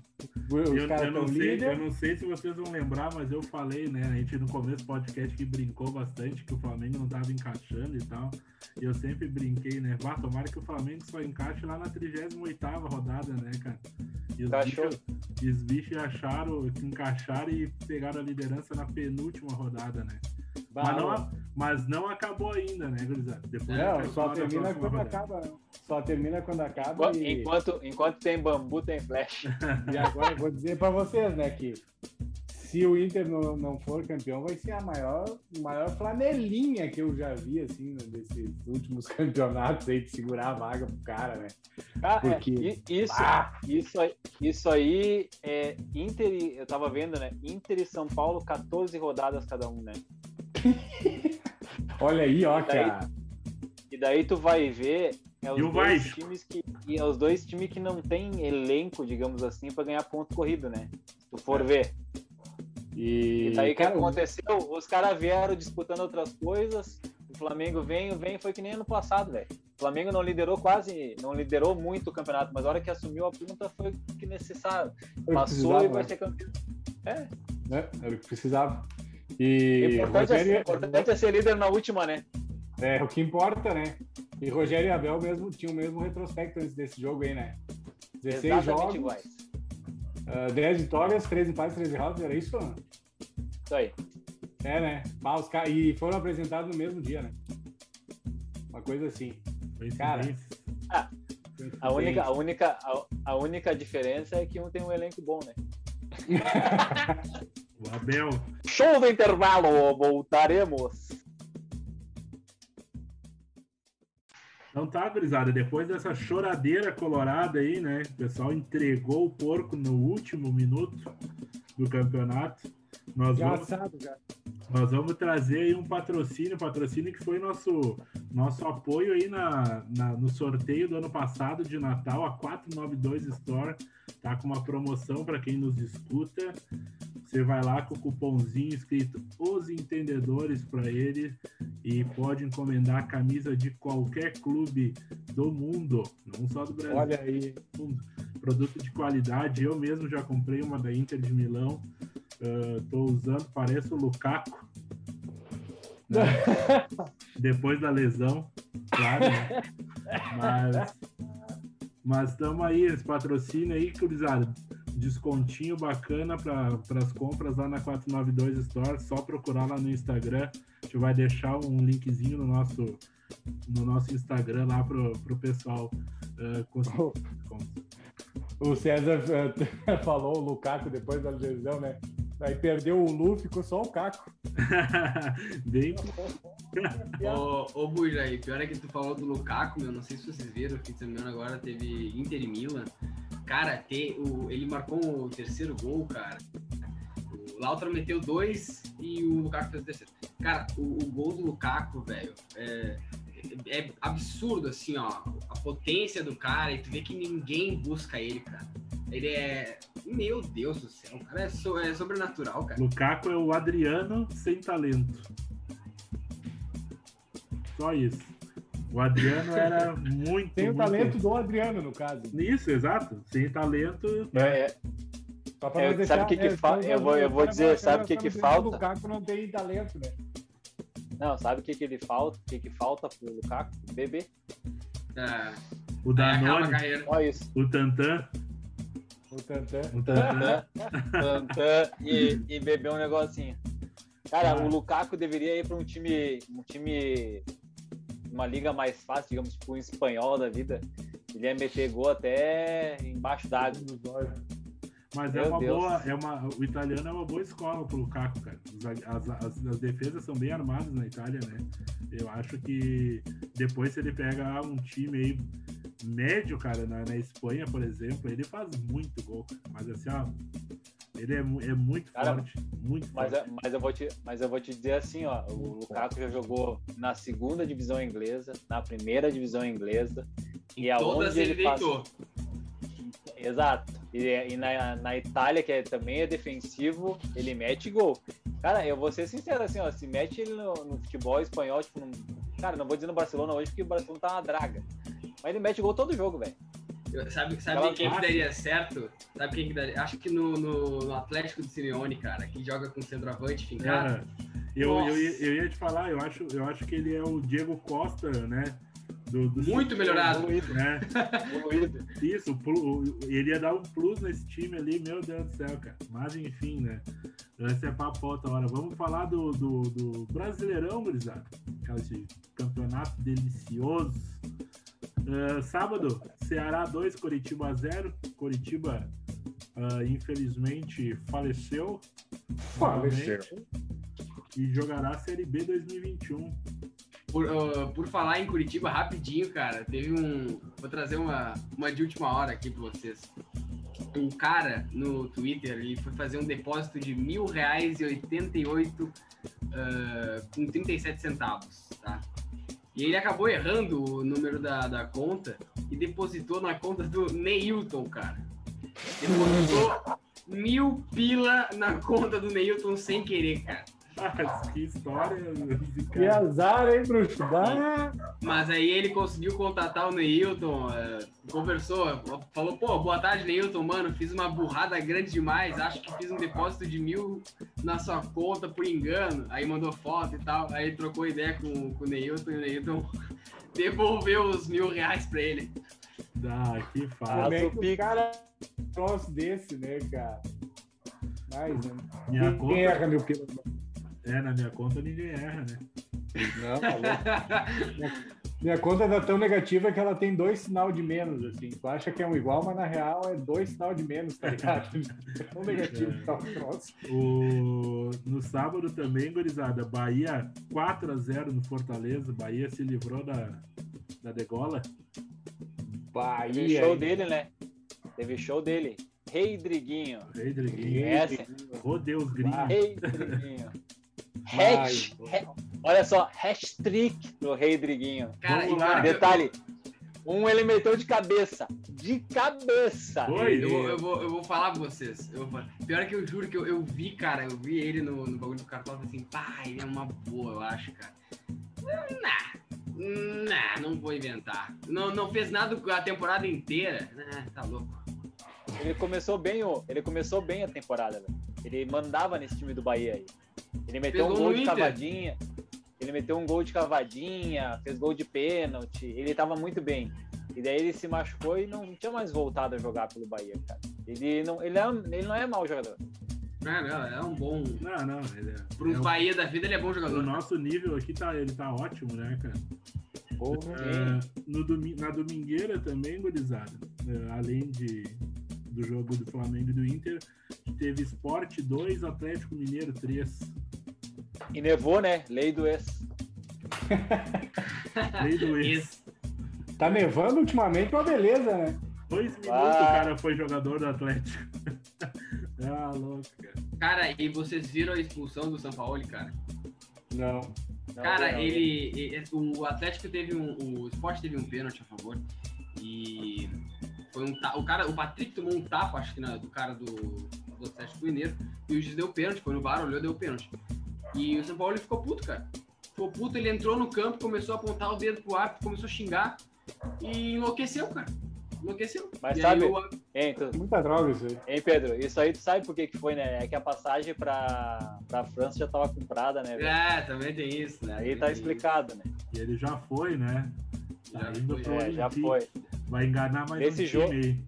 Os Eu, caras eu não estão sei, eu não sei se vocês vão lembrar, mas eu falei, né? A gente no começo do podcast que brincou bastante que o Flamengo não tava encaixando e tal. E eu sempre brinquei, né? Vá, tomara que o Flamengo só encaixe lá na 38 rodada, né, cara? E os Encaixou. bichos, e os bichos acharam que encaixaram e pegaram a liderança na penúltima rodada, né? Mas não, mas não acabou ainda, né, gurizada? Depois Não, só termina quando rodada. acaba. Só termina quando acaba. Enquanto, E, enquanto, enquanto tem bambu, tem flash. e agora eu vou dizer pra vocês, né, que se o Inter não, não for campeão, vai ser a maior, maior flanelinha que eu já vi, assim, né, desses últimos campeonatos aí, de segurar a vaga pro cara, né? Ah, é, Porque- i- isso, Ah! isso, aí- isso aí é Inter, e- eu tava vendo, né? Inter e São Paulo, 14 rodadas cada um, né? Olha aí, ó, E daí- cara. E daí tu vai ver é os E o dois Vasco? times que e é os dois times que não tem elenco, digamos assim, para ganhar ponto corrido, né? Se tu for ver. E, E daí o que aconteceu? Os caras vieram disputando outras coisas. O Flamengo vem, vem, foi que nem ano passado, velho. O Flamengo não liderou quase, não liderou muito o campeonato, mas a hora que assumiu a punta foi o que necessário. foi o que Passou e vai né? ser campeão. É, né? Era o que precisava. o E importante, é, Rogério- o importante é ser líder na última, né? É, o que importa, né? E Rogério e Abel mesmo tinham o mesmo retrospecto antes desse jogo aí, né? 16 Exatamente jogos, iguais. Ah, 10 vitórias, 3 empates, 13 derrotas, era isso? Isso aí. É, né? Os E foram apresentados no mesmo dia, né? Uma coisa assim. Cara, Coincidência. A única, a, única, a, a única diferença é que um tem um elenco bom, né? O Abel. Show do intervalo, voltaremos. Então tá, gurizada, depois dessa choradeira colorada aí, né? O pessoal entregou o porco no último minuto do campeonato. Nós vamos, Engraçado, cara. Nós vamos trazer aí um patrocínio, patrocínio que foi nosso, nosso apoio aí na, na- no sorteio do ano passado de Natal, a 492 Store. Tá com uma promoção para quem nos escuta. Você vai lá com o cupomzinho escrito Os Entendedores para ele e pode encomendar a camisa de qualquer clube do mundo, não só do Brasil. Olha aí. Produto de qualidade. Eu mesmo já comprei uma da Inter de Milão. Estou usando, parece o Lukaku. Né? Depois da lesão, claro. né? Mas mas estamos aí, esse patrocínio aí, Curizada. Descontinho bacana para as compras lá na 492 Store. Só procurar lá no Instagram. A gente vai deixar um linkzinho no nosso, no nosso Instagram lá pro, pro pessoal uh, conseguir. O César eh, falou o Lukaku depois da lesão, né? Aí perdeu o Lu, ficou só o Caco. Bem, Ô, ô Buja, aí, pior é que tu falou do Lukaku, meu, não sei se vocês viram, fim de semana agora teve Inter e Milan. Cara, te, o, ele marcou o terceiro gol, cara. O Lautaro meteu dois e o Lukaku fez o terceiro. Cara, o, o gol do Lukaku, velho, é, é absurdo, assim, ó, a potência do cara e tu vê que ninguém busca ele, cara. Ele é. Meu Deus do céu, o cara é, so- é sobrenatural, cara. Lukaku é o Adriano sem talento. Só isso. O Adriano era muito. Tem o muito- talento do Adriano, no caso. Isso, exato. Sem talento. É, Só pra É, não sabe deixar- o que que é, fa- só- eu vou- eu vou só- dizer, sabe o que que dizendo falta? O Lukaku não tem talento, né? não, sabe o que, que ele falta? O que, que falta pro Lukaku? Beber. Ah, O Danone, carreira. Só isso. o Tantan. O Tantan. O e, e beber um negocinho. Cara, Ah. o Lukaku deveria ir para um time, um time, uma liga mais fácil, digamos, tipo um espanhol da vida. Ele ia meter gol até embaixo d'água. Mas é Meu uma Deus. boa. É uma, o italiano é uma boa escola pro Lukaku, cara. As, as, as defesas são bem armadas na Itália, né? Eu acho que depois, se ele pega um time aí médio, cara, na, na Espanha, por exemplo, ele faz muito gol. cara. Mas assim, ó, ele é, é muito Cara, forte. Muito Mas, forte. é- mas, eu vou te, mas eu vou te dizer assim, ó, o Lukaku já jogou na segunda divisão inglesa, na primeira divisão inglesa, e aonde ele, ele deitou. Exato. E, e na, na Itália, que é- também é defensivo, ele mete gol. Cara, eu vou ser sincero assim, ó, se mete ele no, no futebol espanhol, tipo, num- cara, não vou dizer no Barcelona hoje, porque o Barcelona tá uma draga. Mas ele mete gol todo jogo, velho. Sabe, sabe quem que daria certo? Sabe quem que daria? Acho que no, no, no Atlético do Simeone, cara, que joga com centroavante fincado. É. Eu, eu, eu ia te falar, eu acho, eu acho que ele é o Diego Costa, né? Do, do Muito melhorado. Evoluído, né? evoluído. Isso, o plu- o- ele ia dar um plus nesse time ali, meu Deus do céu, cara. Mas enfim, né? Esse é papo outra hora. Vamos falar do, do, do Brasileirão, gurizada. Esse campeonato delicioso. Ah, sábado, Ceará 2, Coritiba 0. Coritiba, ah, infelizmente, faleceu. Faleceu. novamente, E jogará a Série B 2021. Por, ah, por falar em Curitiba, rapidinho, cara, teve um. Vou trazer uma, uma de última hora aqui pra vocês. Um cara no Twitter ele foi fazer um depósito de mil reais e oitenta e oito ah, com 37 centavos, tá? E ele acabou errando o número da, da conta e depositou na conta do Neilton, cara. Depositou mil pila na conta do Neilton sem querer, cara. Que história. Que azar, hein, bruxo? Ah, Mas aí ele conseguiu contatar o Neilton, é, conversou, falou, pô, boa tarde, Neilton, mano, fiz uma burrada grande demais, acho que fiz um depósito de mil na sua conta por engano. Aí mandou foto e tal, aí trocou ideia com, com o Neilton e o Neilton devolveu os mil reais pra ele. Ah, que como fácil. é Faz o que o cara um troço desse, né, cara? Mas, né? Minha Quem conta, erra, meu pila? É, na minha conta ninguém erra, né? Não, tá. Minha conta tá tão negativa que ela tem dois sinal de menos, assim. Tu acha que é um igual, mas na real é dois sinal de menos, tá ligado? É tão negativo que tá o troço. O... No sábado também, gurizada, Bahia 4x0 no Fortaleza. Bahia se livrou da, da degola. Teve Bahia. show hein? dele, né? Teve show dele. Rei Driguinho. Rei Driguinho. Rodeus gringos. Rei Driguinho. Hatch, ha- olha só, hashtag do Rei Driguinho. Cara, e Detalhe, um ele meteu de cabeça. De cabeça. Dois. Eu vou, eu, vou, eu vou falar pra vocês. Eu vou falar. Pior que eu juro que eu, eu vi, cara, eu vi ele no, no bagulho do cartão assim, pá, ele é uma boa, eu acho, cara. Nah, nah, não vou inventar. Não, não fez nada a temporada inteira. Nah, tá louco. Ele começou bem, o- ele começou bem a temporada, velho. Ele mandava nesse time do Bahia aí. Ele meteu Fez um gol de Inter. cavadinha. Ele meteu um gol de cavadinha, fez gol de pênalti. Ele tava muito bem. E daí ele se machucou e não tinha mais voltado a jogar pelo Bahia, cara. Ele não, ele é, ele não é mau jogador. Não, não, é um bom. Não, não. Ele é, Para uns é o- Bahia da vida, ele é bom o jogador. nosso nível aqui tá, ele tá ótimo, né, cara? Porra. Ah, no domi- na domingueira também, gurizada, ah, além de, do jogo do Flamengo e do Inter, teve Sport 2, Atlético Mineiro 3. E nevou, né? Lei do ex. Lei do ex. Tá nevando ultimamente, uma beleza, né? Dois minutos Ah. o cara foi jogador do Atlético. ah, louco, cara. Cara, e vocês viram a expulsão do São Paulo, cara? Não. Não, Cara, não, ele, ele- O Atlético teve um. O Sport teve um pênalti a favor. E Foi um ta- o cara, o Patrick tomou um tapa, acho que na- do cara do, do Atlético Mineiro, e o juiz deu pênalti, foi no VAR, olhou, deu pênalti. E o São Paulo ele ficou puto, cara. Ficou puto, ele entrou no campo, começou a apontar o dedo pro árbitro, começou a xingar e enlouqueceu, cara. Enlouqueceu. Mas E sabe- aí o- Hein, tu- Muita droga isso aí. hein, Pedro? Isso aí tu sabe por que, que foi, né? É que a passagem pra, pra França já tava comprada, né? velho? É, também tem isso, né? Aí Também tá explicado, né? E ele já foi, né? Já indo foi. É, já foi. Vai enganar mais Nesse um jogo- time aí.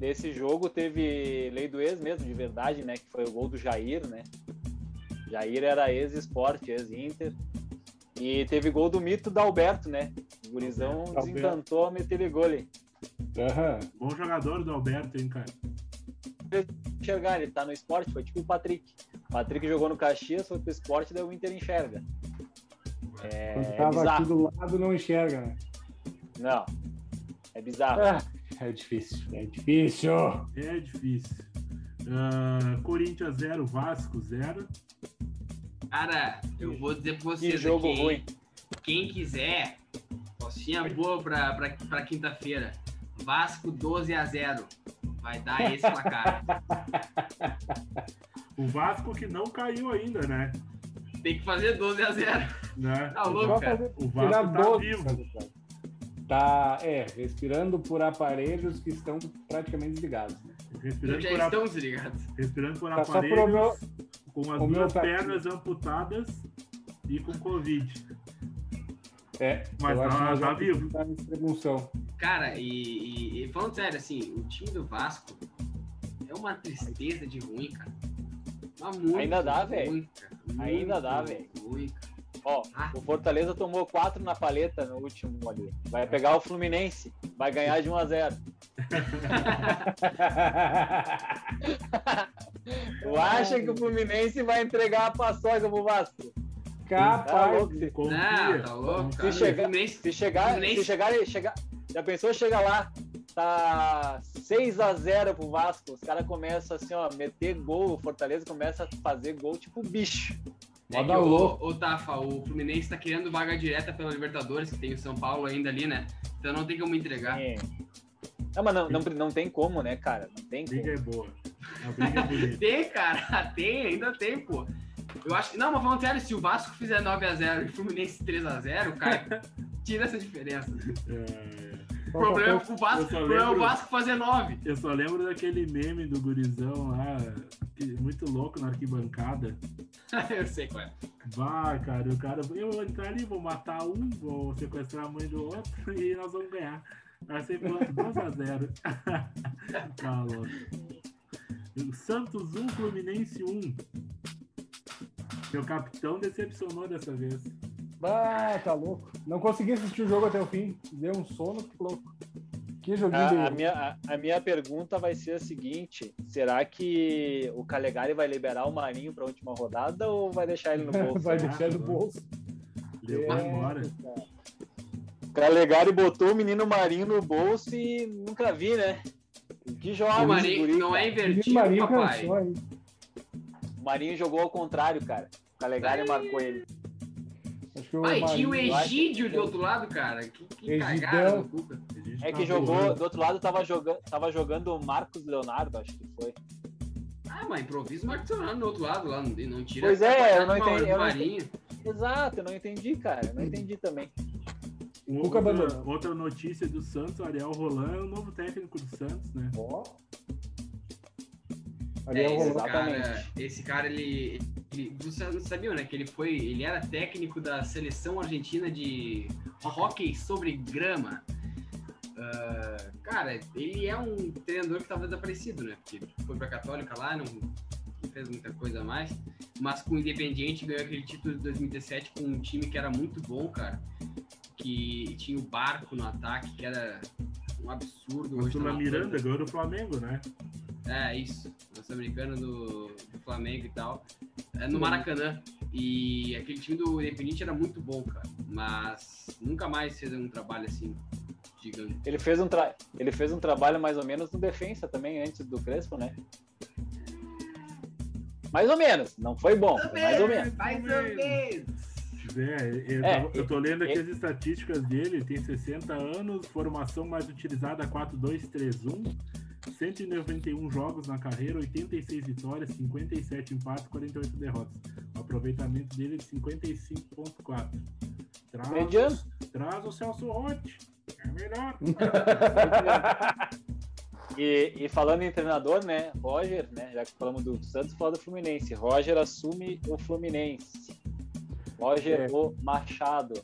Nesse jogo teve lei do ex mesmo, de verdade, né? Que foi o gol do Jair, né? Jair era ex-esporte, ex-inter. E teve gol do mito da Alberto, né? O gurizão Alberto. desencantou a meter gol ali. Aham. Bom jogador do Alberto, hein, cara? Enxergar, ele tá no esporte, foi tipo o Patrick. O Patrick jogou no Caxias, foi pro esporte, daí o Inter enxerga. É, Quando é tava bizarro. aqui do lado, não enxerga, né? Não. É bizarro. Ah, é difícil, é difícil. É difícil. Ah, Corinthians 0, Vasco 0. Cara, eu vou dizer pra Que vocês jogo aqui, ruim. Quem quiser, postinha boa pra, pra, pra quinta-feira. Vasco 12 a 0. Vai dar esse placar. O Vasco que não caiu ainda, né? Tem que fazer 12 a 0. né? Tá louco, fazer- O Vasco tá 12, vivo. cara? Tá, é, respirando por aparelhos que estão praticamente desligados. né? Respirando Já por, estão desligados. respirando por Tá aparelhos, meu- com as duas tá- pernas amputadas e com Covid. É, Mas tá- tá vivo. extremunção. Cara, e, e- e falando sério, assim, o time do Vasco é uma tristeza de ruim, cara. Mas muito Ainda dá, ruim, velho. Ainda dá, velho. Ó, Ah. o Fortaleza tomou quatro na paleta no último ali. Vai pegar o Fluminense. Vai ganhar de 1 a 0 Tu acha que o Fluminense vai entregar a paçoca pro Vasco? Tá Capaz. louco, se- Confia. Não, tá louco, cara. Se chegar- Fluminense- Se chegar, Fluminense- se chegar, chegar, já pensou chegar lá, tá 6 a 0 pro Vasco, os caras começam assim, ó, meter gol, o Fortaleza começa a fazer gol tipo bicho. É que o Tafa, o Fluminense tá querendo vaga direta pela Libertadores, que tem o São Paulo ainda ali, né? Então não tem como entregar. É. Não, mas não, não, não tem como, né, cara? Não tem A briga como. é boa. A briga é bonita. Tem, cara, tem, ainda tem, pô. Eu acho que. Não, mas falando sério, se o Vasco fizer 9x0 e o Fluminense 3x0, cara, tira essa diferença. É, O problema é o Vasco, o problema é o lembro- Vasco fazer 9. Eu só lembro daquele meme do gurizão lá, que- muito louco na arquibancada. Eu sei qual é. Vai, cara, o cara, eu vou entrar ali, vou matar um, vou sequestrar a mãe do outro e nós vamos ganhar. Vai ser quanto? 2x0. tá louco. O Santos 1, Fluminense 1. Meu capitão decepcionou dessa vez. Ah, tá louco. Não consegui assistir o jogo até o fim. Deu um sono, que louco. Que joguinho A, a de... minha, a, a minha pergunta vai ser a seguinte: será que o Calegari vai liberar o Marinho para a última rodada ou vai deixar ele no bolso? Vai deixar no bolso. Levou É, embora. Calegari botou o menino Marinho no bolso e nunca vi, né? Que joga O Marinho guri, não é invertido, Marinho papai. cansou? O Marinho jogou ao contrário, cara. O Calegari Ai. marcou ele. Acho que o Pai, tinha o Egídio do outro lado, cara. Que, que cagada É tá que jogou, voando. do outro lado tava jogando, tava jogando o Marcos Leonardo, acho que foi. Ah, mas improvisa o Marcos Leonardo do outro lado lá, não, não tira Pois é, eu não entendi, do eu não Marinho. Exato, eu não entendi, cara. Eu não entendi também. Outra, outra notícia do Santos, o Ariel Roland é o novo técnico do Santos, né? Ó. É, Ariel esse, Roland. cara, Exatamente. esse cara, ele, ele. Vocês não sabiam, né? Que ele foi. Ele era técnico da seleção argentina de hockey sobre grama. Ah, cara, ele é um treinador que estava desaparecido, né? Porque foi pra Católica lá, não, não fez muita coisa a mais. Mas com o Independiente ganhou aquele título de 2017 com um time que era muito bom, cara. Que tinha o barco no ataque, que era um absurdo. O Hoje tá na Miranda ganhou do Flamengo, né? É, isso. Norte-americano do, do Flamengo e tal. É no Maracanã. E aquele time do Independente era muito bom, cara. Mas nunca mais fez um trabalho assim, gigante. Ele fez um, tra... ele fez um trabalho mais ou menos no defensa também, antes do Crespo, né? Mais ou menos. Não foi bom, mais ou menos. Mais ou menos. É, eu, É, eu tô lendo aqui e- as estatísticas dele, ele tem 60 anos, formação mais utilizada 4-2-3-1, 191 jogos na carreira, 86 vitórias, 57 empates, 48 derrotas. O aproveitamento dele é de 55.4. Traz, Mediano. traz o Celso Rotti, é melhor. E, e falando em treinador, né? Roger, né? Já que falamos do Santos, fala do Fluminense. Roger assume o Fluminense. Roger É. o Machado.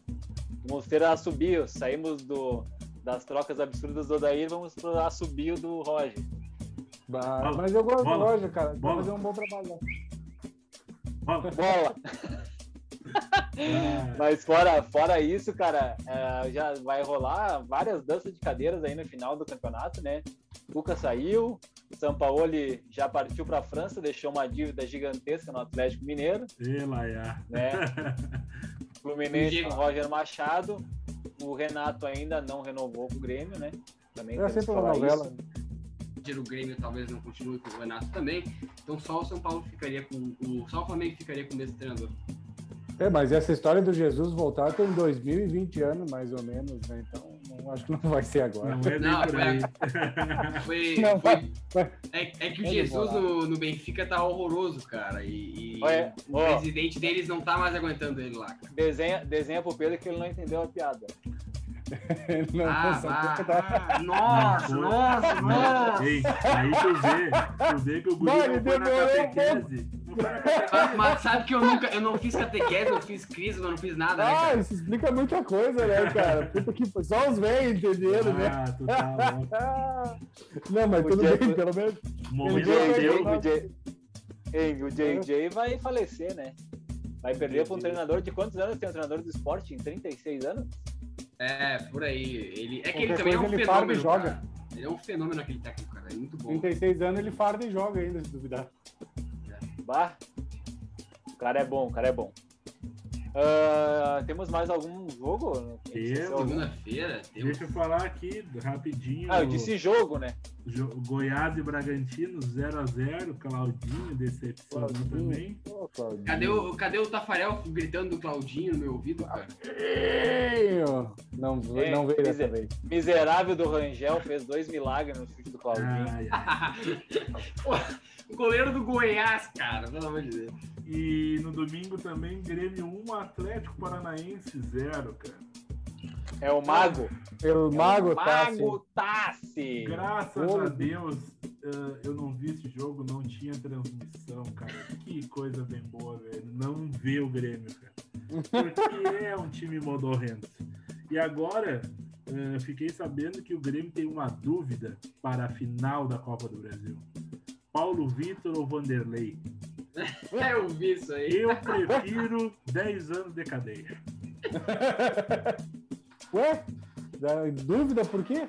Vamos ter a assobio. Saímos do, das trocas absurdas do Odair, vamos pro assobio do Roger. Bah, Bola, Mas eu gosto bola, do Roger, cara. Vai fazer um bom trabalho. Bola. Bola! Ah, Mas fora, fora isso, cara, é, já vai rolar várias danças de cadeiras aí no final do campeonato, né? Cuca saiu, Sampaoli já partiu para a França, deixou uma dívida gigantesca no Atlético Mineiro, e Laia. né? Fluminense com Roger Machado, o Renato ainda não renovou com o Grêmio, né? Também É sempre uma novela. isso. O Grêmio talvez não continue com o Renato também. Então só o São Paulo ficaria com o. Só o Flamengo ficaria com o mesmo treinador. É, mas essa história do Jesus voltar tem 2020 anos, mais ou menos, né? Então, não, acho que não vai ser agora. Não é Não, por aí. Foi. Não, foi- é, é que o Jesus no, no Benfica tá horroroso, cara. E, e Olha, o ó. presidente deles não tá mais aguentando ele lá, cara. Desenha, desenha pro Pedro que ele não entendeu a piada. Não, Ah, ah, tá- ah, nossa, nossa, nossa. Ei, aí tu vê, tu vê que o guri não foi na demorou um Ah. Mas sabe que eu nunca, eu não fiz catequese, eu fiz crisma, eu não fiz nada, né, Ah, isso explica muita coisa, né, cara? Puta que... Só os velhos entenderam, né? Ah, tu tá louco. Ah, Não, mas O tudo Jeff- bem, pelo menos. O J- Ei, o JJ vai falecer, né? Vai perder para um treinador de quantos anos tem um treinador do esporte? Em 36 anos? É, por aí. Ele, é que Qualquer ele também é um ele farda e fenômeno, joga. cara. Ele é um fenômeno aquele técnico, cara. É muito bom. 36 anos ele farda e joga ainda, se duvidar. Bah, o cara é bom, o cara é bom. Ah, temos mais algum jogo? Segunda-feira, temos. Deixa eu falar aqui rapidinho. Ah, eu disse jogo, né? Jo- Goiás e Bragantino 0x0, Claudinho decepcionou também. Ô, Claudinho. Cadê o, cadê o Tafarel gritando do Claudinho no meu ouvido, cara? Claudinho. Não, É, não veio dessa vez. Miserável do Rangel fez dois milagres no chute do Claudinho. Pô, o goleiro do Goiás, cara, pelo amor de Deus. E no domingo também, Grêmio 1, Atlético Paranaense 0, cara. É o Mago. Pelo Mago, é o tá. Mago Tassi. Graças Pô. a Deus, eh, eu não vi esse jogo, não tinha transmissão, cara. Que coisa bem boa, velho. Não ver o Grêmio, cara. Porque é um time modorrento. E agora, eh, fiquei sabendo que o Grêmio tem uma dúvida para a final da Copa do Brasil. Paulo Vitor ou Vanderlei? É, eu vi isso aí. Eu prefiro 10 anos de cadeia. Ué? Dúvida por quê?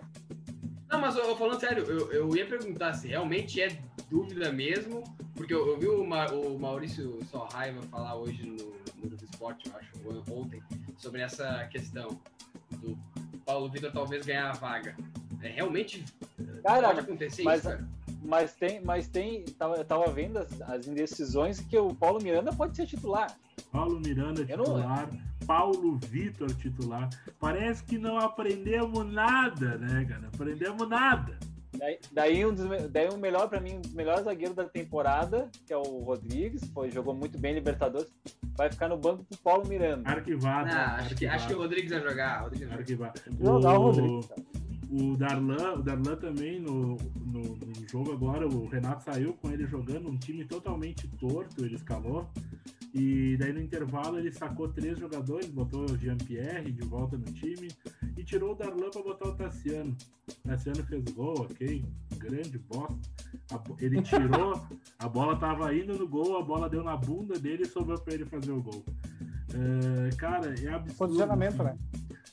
Não, mas eu, falando sério, eu, eu ia perguntar se realmente é dúvida mesmo, porque eu, eu vi o, Ma- o Maurício Sorraiva falar hoje no, no Grupo Esporte, eu acho, ontem, sobre essa questão do Paulo Vitor talvez ganhar a vaga. É realmente Cara, pode acontecer mas- isso, cara? Mas tem, mas tem, tava, eu tava vendo as, as indecisões que o Paulo Miranda pode ser titular. Paulo Miranda Eu não- titular, Paulo Vitor titular. Parece que não aprendemos nada, né, cara? Aprendemos nada. Daí, daí, um dos, daí o melhor para mim, um dos melhores zagueiros da temporada, que é o Rodrigues, foi, jogou muito bem em Libertadores, vai ficar no banco do Paulo Miranda. Arquivado. Não, acho, que, acho que o arquivado, Rodrigues vai jogar. o Rodrigues vai jogar. arquivado. Jogar o Rodrigues. cara. O Darlan, o Darlan também no, no, no jogo agora, o Renato saiu com ele jogando um time totalmente torto, ele escalou. E daí no intervalo ele sacou três jogadores, botou o Jean-Pierre de volta no time e tirou o Darlan para botar o Tassiano. O Tassiano fez gol, ok? Grande bosta. Ele tirou, a bola tava indo no gol, a bola deu na bunda dele e sobrou para ele fazer o gol. É, cara, é absurdo. Posicionamento, né?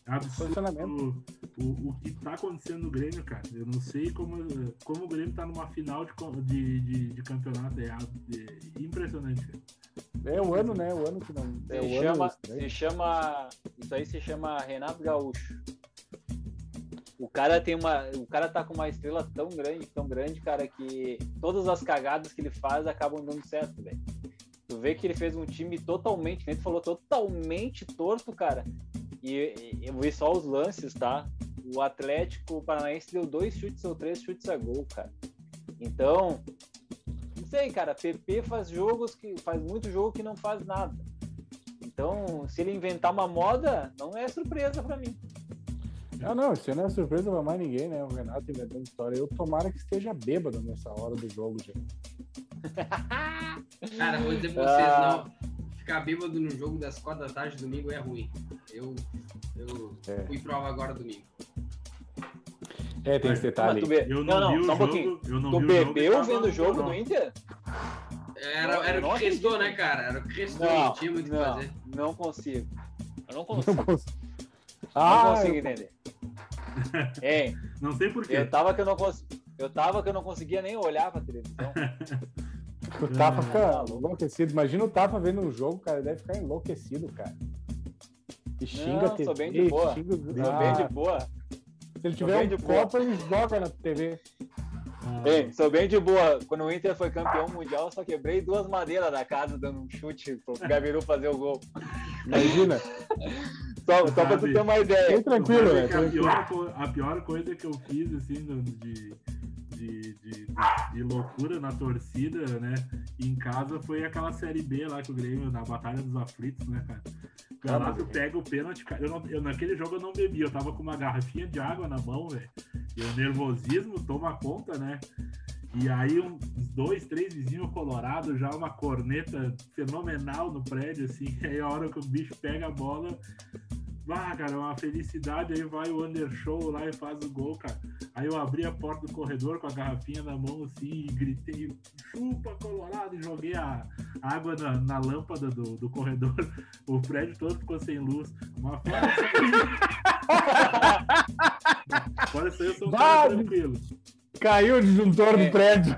É absurdo Posicionamento. o, o que tá acontecendo no Grêmio, cara. Eu não sei como, como o Grêmio tá numa final de, de, de, de campeonato. É, é impressionante, cara. É o ano, né? O ano que não. É Se o chama, ano se chama, isso aí se chama Renato Gaúcho. O cara tem uma, o cara tá com uma estrela tão grande, tão grande, cara, que todas as cagadas que ele faz acabam dando certo, velho. Tu vê que ele fez um time totalmente, nem tu falou, totalmente torto, cara. E, eu vi só os lances, tá? O Atlético Paranaense deu dois chutes ou três chutes a gol, cara. Então, não sei, cara. PP faz jogos que faz muito jogo que não faz nada. Então, se ele inventar uma moda, não é surpresa para mim. Não, não, isso não é surpresa pra mais ninguém, né? O Renato inventando história. Eu tomara que esteja bêbado nessa hora do jogo, gente. Cara, vou dizer pra vocês, ah. não. Ficar bêbado no jogo das quatro da tarde domingo é ruim. Eu, eu é. fui prova agora domingo. É, tem esse detalhe. Be... Eu não, não, vi só um pouquinho. Eu não tu vi bebeu vendo o jogo do Inter? Era, era o que restou, né, cara? Era o que restou, não, não tinha muito o que fazer. Não consigo. Eu não consigo. Não consigo, ah, não consigo entender. Hein? Não sei porquê. Eu tava que eu não cons... eu tava que eu não conseguia nem olhar pra televisão. o Tafa fica enlouquecido. Imagina o Tafa vendo um jogo, cara, ele deve ficar enlouquecido, cara. E xinga não, sou bem de boa. Xinga... Sou ah. bem de boa. Se ele tiver um copo, ele joga na TV. Ei, sou bem de boa. Quando o Inter foi campeão mundial, só quebrei duas madeiras da casa dando um chute pro Gabiru fazer o gol. Imagina. só, só pra tu ter uma ideia. Bem tranquilo, né? A pior, a pior coisa que eu fiz, assim, de, de, de, de, loucura na torcida, né? Em casa foi aquela série B lá que o Grêmio, na Batalha dos Aflitos, né, cara? Galato pega o pênalti. Eu, não, eu naquele jogo eu não bebi, eu tava com uma garrafinha de água na mão, velho. E o nervosismo toma conta, né? E aí uns dois, três vizinhos colorados, já uma corneta fenomenal no prédio, assim. Aí a hora que o bicho pega a bola, ah, cara, uma felicidade. Aí vai o Undershow lá e faz o gol, cara. Aí eu abri a porta do corredor com a garrafinha na mão, assim, e gritei, chupa, Colorado, e joguei a água na, na lâmpada do, do corredor. O prédio todo ficou sem luz. Uma Olha isso aí, eu sou um cara tranquilo. Caiu o disjuntor é. do prédio.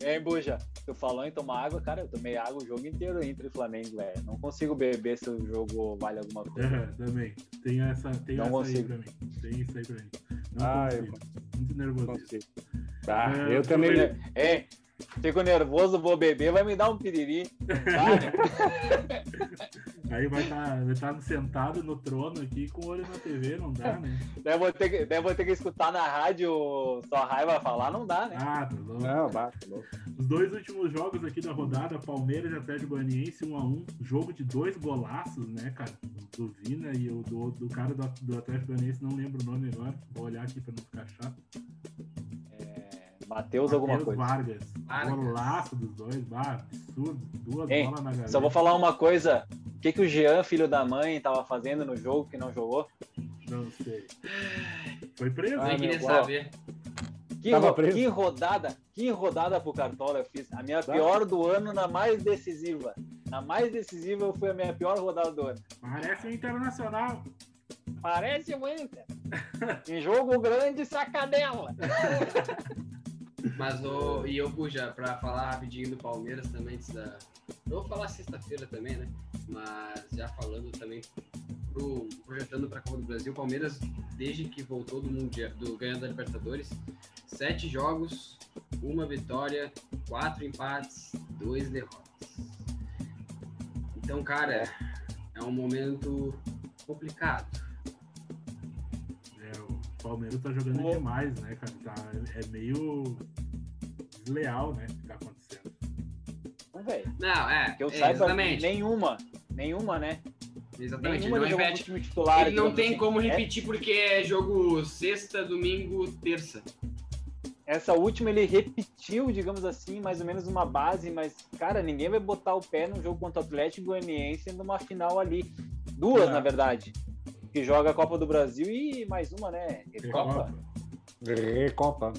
É, Buja, tu falou em tomar água, cara, eu tomei água o jogo inteiro entre Flamengo, velho. Não consigo beber se o jogo vale alguma coisa. É, também. Tem essa, tem não essa consigo. aí pra mim. Tem isso aí pra mim. Não ah, consigo. Eu... Muito nervoso. Tá, é, eu também. É, Fico nervoso, vou beber, vai me dar um piriri. Aí vai estar tá, tá sentado no trono aqui com o olho na TV, não dá, né? Daí vou ter que, daí vou ter que escutar na rádio só raiva falar, não dá, né? Ah, tá louco. Não, basta, tá louco. Os dois últimos jogos aqui da rodada, Palmeiras e Atlético Goianiense 1 a 1 jogo de dois golaços, né, cara? Do Vina e o do, do cara do, do Atlético Goianiense, não lembro o nome agora. Vou olhar aqui pra não ficar chato. Matheus alguma coisa. Vargas. Vargas. Golaço dos dois, bah, absurdo. Duas Ei, bolas na galera. Só vou falar uma coisa. O que, que o Jean, filho da mãe, tava fazendo no jogo que não jogou? Não sei. Foi preso? Nem queria saber. Que, ro que, rodada, que rodada pro Cartola eu fiz. A minha pior do ano na mais decisiva. Na mais decisiva foi a minha pior rodada do ano. Parece o Internacional. Parece o Inter. em jogo grande, sacadela. Mas o. E eu, Buja, pra falar rapidinho do Palmeiras também, antes da. Eu vou falar sexta-feira também, né? Mas já falando também pro, projetando para a Copa do Brasil, o Palmeiras, desde que voltou do Mundial, do ganhando da Libertadores, sete jogos, uma vitória, quatro empates, dois derrotas. Então, cara, é um momento complicado. É, o Palmeiras tá jogando demais, né, cara? Tá, é meio desleal, né? Que tá acontecendo. Não, é. Que eu saiba, exatamente. nenhuma. Nenhuma, né? Exatamente. Nenhuma ele não, repete, titular, ele não tem assim. como repetir é? porque é jogo sexta, domingo, terça. Essa última ele repetiu, digamos assim, mais ou menos uma base, mas, cara, ninguém vai botar o pé no jogo contra o Atlético Goianiense numa final ali. Duas, na verdade. Que joga a Copa do Brasil e mais uma, né? Recopa. Recopa.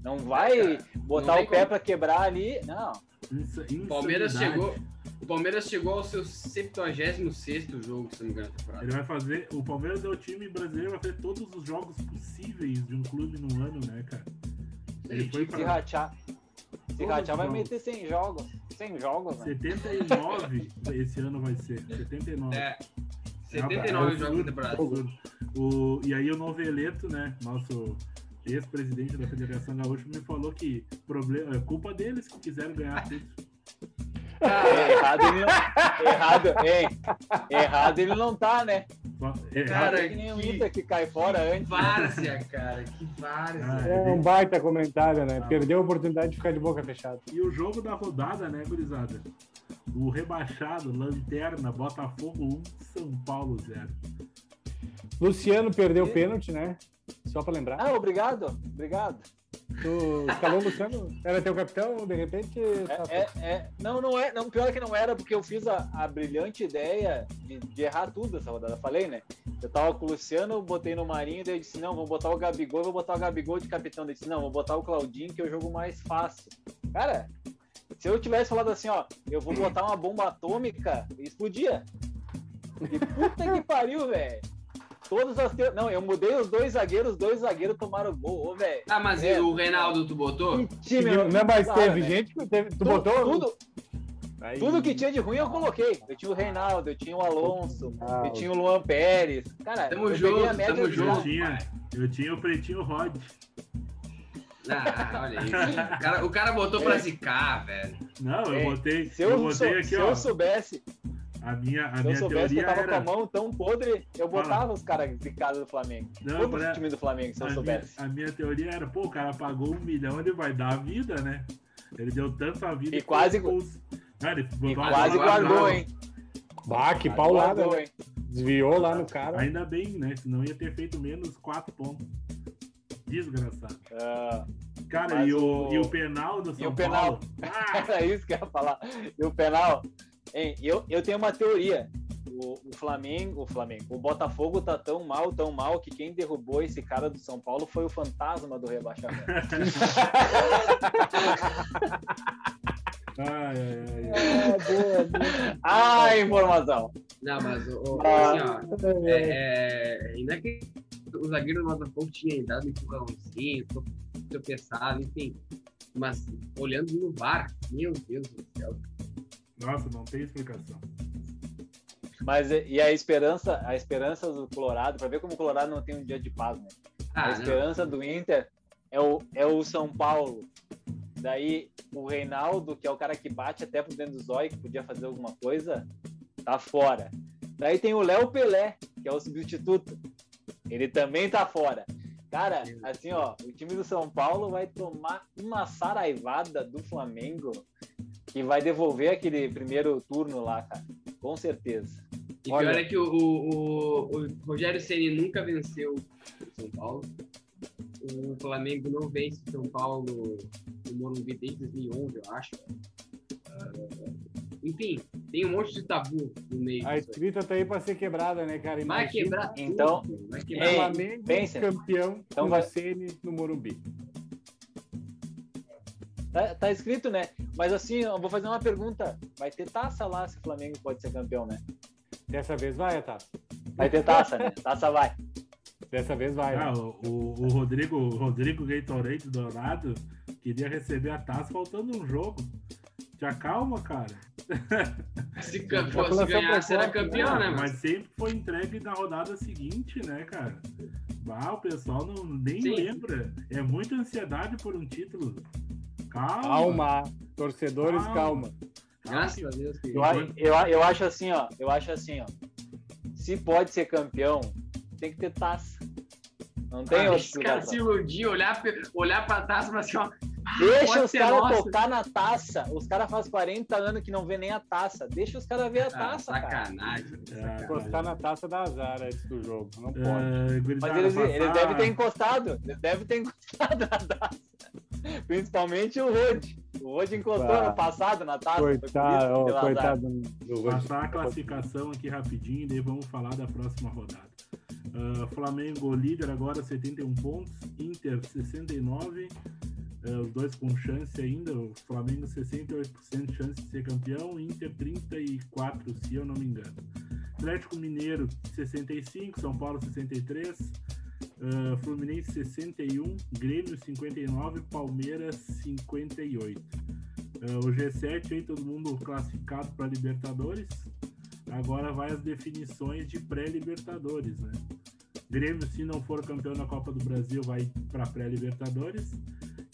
Não vai botar não o pé para quebrar ali. Não. O Palmeiras chegou. O Palmeiras chegou ao seu 76 jogo, se não me engano, temporada. Ele vai fazer. O Palmeiras é o time brasileiro, vai fazer todos os jogos possíveis de um clube no ano, né, cara? Ele foi pra... Se rachar. Se rachar, vai meter 100 jogos. 100 jogos, né? 79 esse ano vai ser. 79. É. 79 é, jogos de temporada. O, e aí o Noveleto, né? Nosso ex-presidente da Federação Gaúcha, me falou que problema, é culpa deles que quiseram ganhar tudo. errado ele não, errado, hein? errado ele não tá, né? É, Cara, é que nem o que- Inter que cai fora antes. Várzea, cara, que várzea. Ah, É um baita comentário, né? Perdeu a oportunidade de ficar de boca fechada. E o jogo da rodada, né, gurizada? O rebaixado, Lanterna, Botafogo 1, São Paulo 0. Luciano perdeu o pênalti, né? Só pra lembrar. Ah, obrigado, obrigado. Tu escalou o Luciano? Era teu capitão, de repente. tá- É, é, é- não, não é, não, pior que não era, porque eu fiz a, a brilhante ideia de, de errar tudo essa rodada. Falei, né? Eu tava com o Luciano, botei no Marinho, daí eu disse, não, vou botar o Gabigol, vou botar o Gabigol de capitão. Daí eu disse, não, vou botar o Claudinho, que é o jogo mais fácil. Cara, se eu tivesse falado assim, ó, eu vou botar uma bomba atômica, explodia. E puta que pariu, velho. Todas as teo... Não, eu mudei os dois zagueiros, os dois zagueiros tomaram gol, ô, velho. Ah, mas É. e o Reinaldo tu botou? Que time, Não, mas cara, teve né? gente que teve. Tu Tudo, botou? tudo, Aí- tudo que tinha de ruim eu coloquei. Eu tinha o Reinaldo, eu tinha o Alonso, Ah, eu tinha o Luan Pérez. Cara, Tamo eu junto, a média tamo Eu junto. jogo. tinha, eu tinha o Pretinho Rod. Ah, olha isso. O cara, o cara botou pra zicar, velho. Não, eu Ei, botei, Se eu eu, botei sou- aqui, se ó. eu soubesse, A minha, a se eu minha soubesse que teoria eu tava com a era. mão tão podre, eu Fala. botava os caras zicados do Flamengo. Não, Todo pra- time do Flamengo, se eu a minha, soubesse. a minha teoria era, pô, o cara pagou um milhão, ele vai dar a vida, né? Ele deu tanto a vida E que quase- os- ele botou E Quase guardou, hein? Bah, que Quase paulada. guardou, né? hein? Desviou lá no cara. Ainda bem, né? Senão ia ter feito menos quatro pontos. Desgraçado. Ah, Cara, e, o, o- e o penal do São o penal? Paulo? Ah, Era isso que eu ia falar. E o penal. Hein, eu, eu tenho uma teoria. O, o Flamengo, o Flamengo, o Botafogo tá tão mal, tão mal, que quem derrubou esse cara do São Paulo foi o fantasma do rebaixamento. ai, ai, ai, ai. ah, informação! Não, mas o, o- Ah. assim, ó, é, é, ainda que o zagueiro do Botafogo tinha dado um empurrãozinho, tro- tropeçado, enfim. Mas olhando no VAR, meu Deus do céu. Nossa, não tem explicação. Mas e a esperança, a esperança do Colorado, para ver como o Colorado não tem um dia de paz, né? a Ah, não. esperança do Inter é o, é o São Paulo. Daí o Reinaldo, que é o cara que bate até pro dentro do zóio, que podia fazer alguma coisa, tá fora. Daí tem o Léo Pelé, que é o substituto. Ele também tá fora. Cara, assim, ó, o time do São Paulo vai tomar uma saraivada do Flamengo que vai devolver aquele primeiro turno lá, cara. Com certeza. E Olha- pior é que o, o, o, Rogério Ceni nunca venceu o São Paulo. O Flamengo não vence o São Paulo no Morumbi desde 2011, eu acho. Enfim, tem um monte de tabu no meio. A escrita tá aí pra ser quebrada, né, cara? Vai Imagina quebrar tudo, Então, vai quebrar Ei, Flamengo pensa. campeão Então vai- Ceni no Morumbi. Tá, tá escrito, né? Mas assim, eu vou fazer uma pergunta. Vai ter taça lá se o Flamengo pode ser campeão, né? Dessa vez vai, tá? Vai ter taça, né? Taça vai. Dessa vez vai. Ah, né? o, o, o Rodrigo, o Rodrigo Gatorade Dourado queria receber a taça faltando um jogo. Te acalma, cara. Se, fosse ganhar, será campeão, né? mas Mas... sempre foi entregue na rodada seguinte, né, cara? Ah, o pessoal não, nem Sim. lembra. É muita ansiedade por um título. Calma. Calma. Torcedores, Calma. calma. Graças a Deus. Que... Eu, eu, eu acho assim, ó. Eu acho assim, ó. Se pode ser campeão, tem que ter taça. Não tem Ah, outra esse cara se iludir, olhar, olhar pra taça e falar assim, ó. Ah, Deixa pode os caras tocar na taça. Os caras fazem 40 anos que não vê nem a taça. Deixa os caras ver a Ah, taça, cara. sacanagem. Ah, Encostar na taça da azar antes do jogo. Não pode. ah, gurizada, Mas eles, passar- eles devem ter encostado. Eles devem ter encostado na taça. Principalmente o Rod. O Rod encostou Ah, no passado na taça. Coitado, azar. coitado do Rod. Passar a classificação aqui rapidinho e daí vamos falar da próxima rodada. Ah, Flamengo líder agora 71 pontos, Inter 69, ah, os dois com chance ainda, o Flamengo 68% de chance de ser campeão, Inter 34, se eu não me engano. Atlético Mineiro 65, São Paulo 63, ah, Fluminense 61, Grêmio 59, Palmeiras 58. Ah, o G7 aí, todo mundo classificado para Libertadores. Agora vai as definições de pré-Libertadores, né? Grêmio, se não for campeão da Copa do Brasil, vai para pré-Libertadores.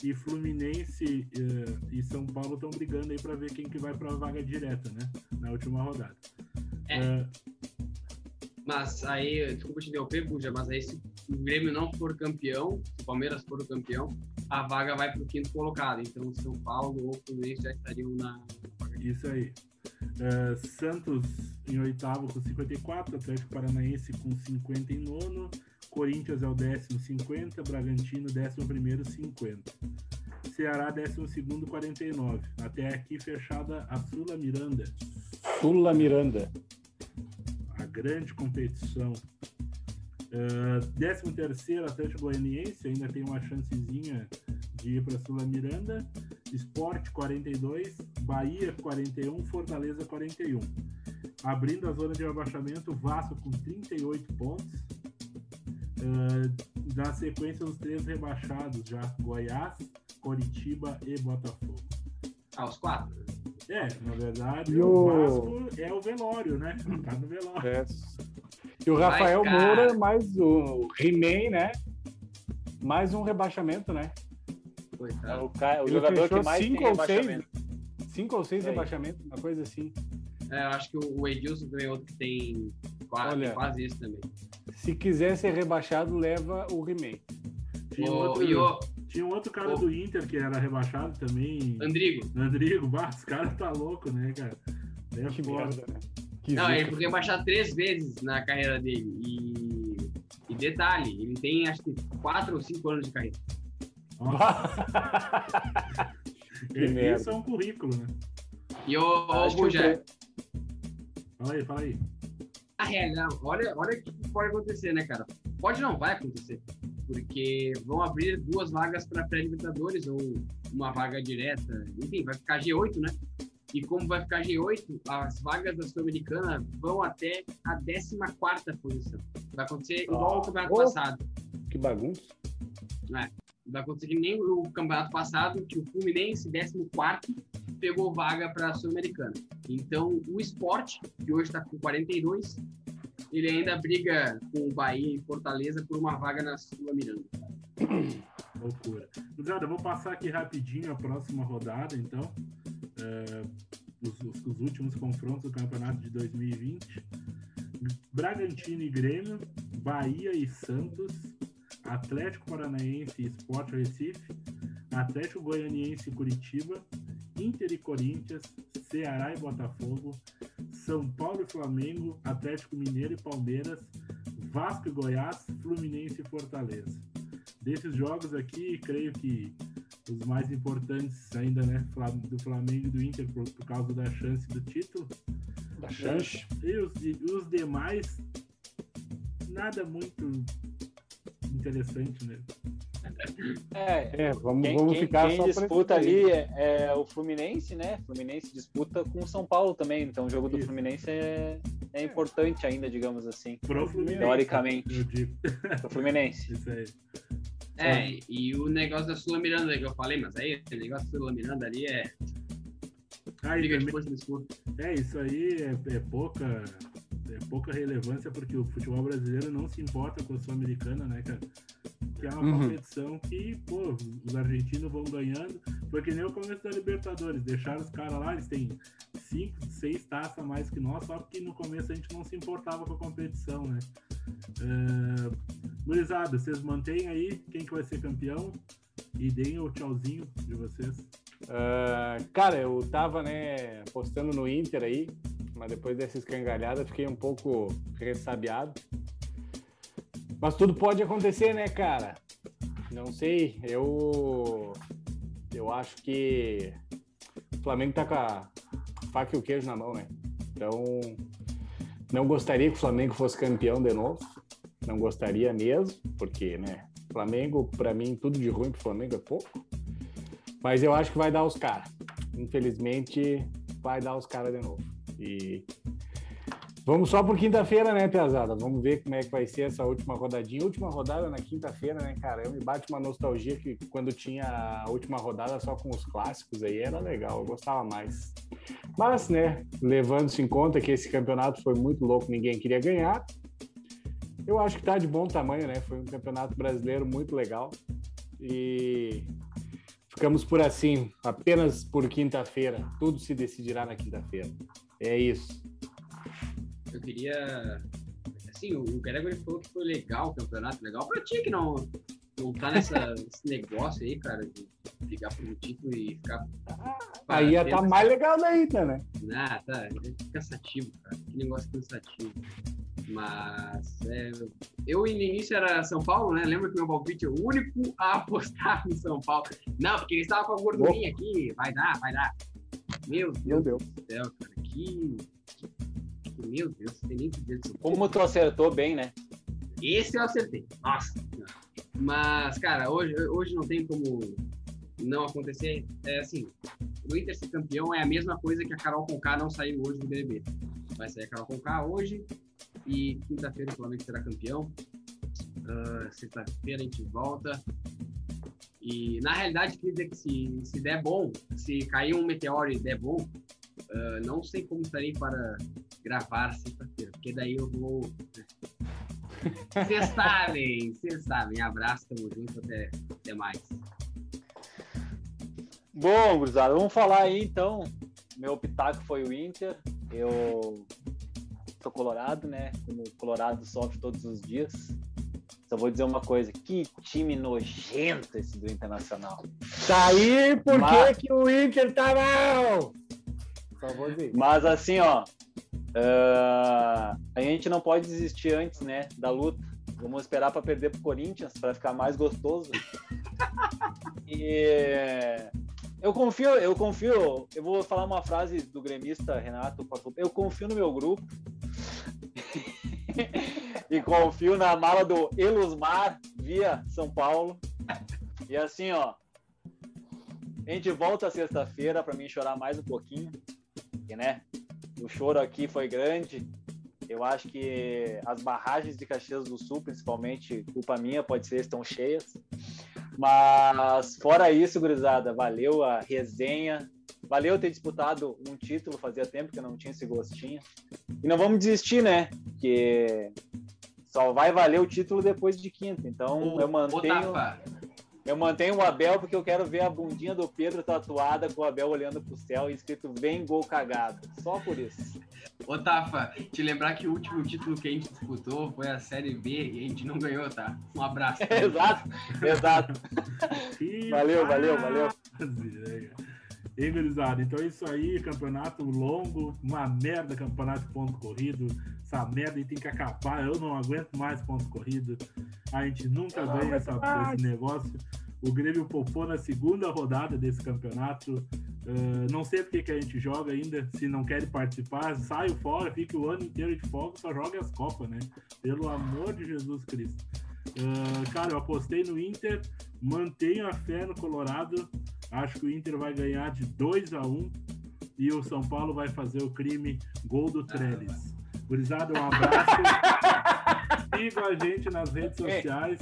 E Fluminense uh, e São Paulo estão brigando aí para ver quem que vai para a vaga direta, né? Na última rodada. É. Uh, mas aí, desculpa te interromper, Buja, mas aí se o Grêmio não for campeão, se o Palmeiras for o campeão, a vaga vai para o quinto colocado. Então, São Paulo ou Fluminense já estariam na. Isso aí. Uh, Santos em oitavo com 54, Atlético Paranaense com 59, Corinthians é o décimo 50, Bragantino décimo primeiro 50. Ceará décimo segundo 49. Até aqui fechada a Sula Miranda. Sula Miranda. A grande competição. Uh, décimo terceiro Atlético Goianiense ainda tem uma chancezinha de ir para Sula Miranda. Esporte 42, Bahia 41, Fortaleza 41. Abrindo a zona de abaixamento, Vasco com 38 pontos. Uh, da sequência, os três rebaixados já: Goiás, Coritiba e Botafogo. Aos ah, quatro? É, na verdade, e o Vasco é o velório, né? Tá no velório. É. E o Rafael Moura, mais o He-Man, né? Mais um rebaixamento, né? Coitado. O, cara, o jogador que mais cinco tem ou seis, cinco ou seis rebaixamentos, uma coisa assim. É, eu acho que o Edilson também é outro que tem quase, Olha, quase isso também. Se quiser ser rebaixado, leva o He-Man. Tinha, outro, tinha um outro cara do Inter que era rebaixado também. Andrigo. Andrigo, bah, esse cara tá louco, né, cara? É que foda. merda, né? Que Não, ele foi rebaixado três vezes na carreira dele. E, e detalhe, ele tem acho que quatro ou cinco anos de carreira. Isso é um currículo, né? E o, o Buja. Fala aí, fala aí. A realidade, olha, olha o que pode acontecer, né, cara? Pode não, vai acontecer. Porque vão abrir duas vagas para pré-libertadores ou uma vaga direta. Enfim, vai ficar G8, né? E como vai ficar G8, as vagas da Sul-Americana vão até a 14 posição. Vai acontecer igual ao campeonato oh, passado. Que bagunça. É vai acontecer nem o campeonato passado, que o Fluminense, 14 pegou vaga para a Sul-Americana. Então, o esporte, que hoje está com 42, ele ainda briga com o Bahia e Fortaleza por uma vaga na Sul-Miranda. Loucura. Cruzada, vou passar aqui rapidinho a próxima rodada, então. É, os, os, os, últimos confrontos do campeonato de 2020. Bragantino e Grêmio, Bahia e Santos, Atlético Paranaense e Sport Recife, Atlético Goianiense e Curitiba, Inter e Corinthians, Ceará e Botafogo, São Paulo e Flamengo, Atlético Mineiro e Palmeiras, Vasco e Goiás, Fluminense e Fortaleza. Desses jogos aqui, creio que os mais importantes ainda, né, do Flamengo e do Inter por, por causa da chance do título. Da chance. E os, e os demais, nada muito interessante mesmo. É, é vamos, quem, vamos ficar quem, quem disputa ali é, é, o Fluminense, né? Fluminense disputa com o São Paulo também, então o jogo do Isso. Fluminense é, é importante ainda, digamos assim. Pro Fluminense. Teoricamente. Eu digo. Pro Fluminense. Isso aí. É, e o negócio da Sula Miranda que eu falei, mas aí o negócio da Sula Miranda ali é. Ah, também... É, isso aí é, é pouca é pouca relevância porque o futebol brasileiro não se importa com a Sul-Americana, né, cara? Que é uma uhum. competição que, pô, os argentinos vão ganhando. Foi que nem o começo da Libertadores. Deixaram os caras lá, eles têm cinco, seis taças a mais que nós, só porque no começo a gente não se importava com a competição, né? Uh, vocês mantêm aí quem que vai ser campeão e deem o tchauzinho de vocês. Uh, cara, eu tava, né, postando no Inter aí, mas depois dessa escangalhada fiquei um pouco ressabiado. Mas tudo pode acontecer, né, cara? Não sei, eu eu acho que o Flamengo tá com a faca e o queijo na mão, né? Então, não gostaria que o Flamengo fosse campeão de novo. Não gostaria mesmo, porque, né? Flamengo, para mim, tudo de ruim pro Flamengo é pouco. Mas eu acho que vai dar os caras. Infelizmente, vai dar os caras de novo. E vamos só por quinta-feira, né, Piazada? Vamos ver como é que vai ser essa última rodadinha. Última rodada na quinta-feira, né, cara? Eu me bate uma nostalgia que quando tinha a última rodada só com os clássicos aí era legal, eu gostava mais. Mas, né, levando-se em conta que esse campeonato foi muito louco, ninguém queria ganhar. Eu acho que tá de bom tamanho, né? Foi um campeonato brasileiro muito legal. E Ficamos por assim, apenas por quinta-feira. Tudo se decidirá na quinta-feira. É isso. Eu queria. Assim, o Gregory falou que foi legal o campeonato, legal pra ti que não, não tá nessa, nesse negócio aí, cara, de ligar pro título e ficar. Aí ia tá mais legal ainda, né? Ah, tá. É cansativo, cara. Que negócio cansativo. Mas é, eu no início era São Paulo, né? Lembra que meu palpite é o único a apostar no São Paulo. Não, porque ele estava com a gordurinha aqui. Vai dar, vai dar. Meu Deus, Meu Deus. do céu, cara. Que. que- Meu Deus, tem nem que dizer. Como tu acertou bem, né? Esse eu acertei. Nossa. Mas, cara, hoje, hoje não tem como não acontecer. É assim, o Inter ser campeão é a mesma coisa que a Carol Conká não saiu hoje do BBB. Vai sair a Carol Conká hoje e quinta-feira o Flamengo será campeão. Ah, Sexta-feira a gente volta. E na realidade, queria dizer que se, se der bom, se cair um meteoro e der bom, ah, não sei como estarei para gravar sexta-feira, porque daí eu vou vocês sabem, vocês sabem. Abraço, tamo junto, até, até mais. Bom, gurizada, vamos falar aí então. Meu pitaco foi o Inter. Eu sou colorado, né? Como o colorado sofre todos os dias. Só vou dizer uma coisa, que time nojento esse do Internacional. Tá aí por Mas- que o Inter tá mal? Só vou dizer. Mas assim, ó, ah, a gente não pode desistir antes, né, da luta. Vamos esperar para perder pro Corinthians para ficar mais gostoso. E eu confio, eu confio. Eu vou falar uma frase do gremista Renato. Eu confio no meu grupo. E confio na mala do Elusmar via São Paulo. E assim, ó, a gente volta sexta-feira para mim chorar mais um pouquinho, porque, né? O choro aqui foi grande. Eu acho que as barragens de Caxias do Sul, principalmente, culpa minha, pode ser, estão cheias. Mas fora isso, gurizada, valeu a resenha. Valeu ter disputado um título, fazia tempo que eu não tinha esse gostinho. E não vamos desistir, né? Porque só vai valer o título depois de quinta. Então eu Ô, mantenho, eu mantenho o Abel porque eu quero ver a bundinha do Pedro tatuada com o Abel olhando pro céu e escrito vem gol cagado. Só por isso. ô, Tafa, te lembrar que o último título que a gente disputou foi a Série B e a gente não ganhou, tá? Um abraço. exato, exato. Valeu, valeu, valeu. Gurizada, então é isso aí, campeonato longo, uma merda campeonato de ponto corrido, essa merda aí tem que acabar, eu não aguento mais ponto corrido, a gente nunca ganha essa, esse negócio, o Grêmio poupou na segunda rodada desse campeonato, Ah, não sei porque que a gente joga ainda, se não quer participar, saio fora, fica o ano inteiro de folga, só joga as Copas, né? Pelo amor de Jesus Cristo. Ah, cara, eu apostei no Inter, mantenho a fé no Colorado. Acho que o Inter vai ganhar de 2 a 1 e o São Paulo vai fazer o crime gol do Trellis. Gurizada, um abraço. Sigam a gente nas redes sociais.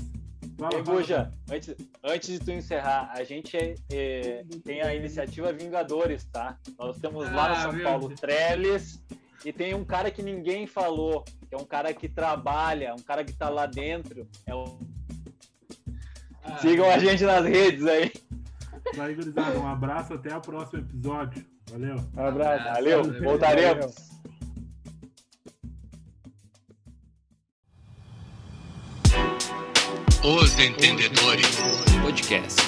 Fala, Ei. Buja, antes, antes de tu encerrar, a gente é- é, tem a iniciativa Vingadores, tá? Nós temos lá no Ah, São Paulo. Trellis e tem um cara que ninguém falou, que é um cara que trabalha, um cara que tá lá dentro. É o- Ah, Sigam a gente nas redes aí. Aí, gurizada. Um abraço, até o próximo episódio. Valeu. Um abraço. Valeu, Valeu. voltaremos. Os Entendedores Podcast.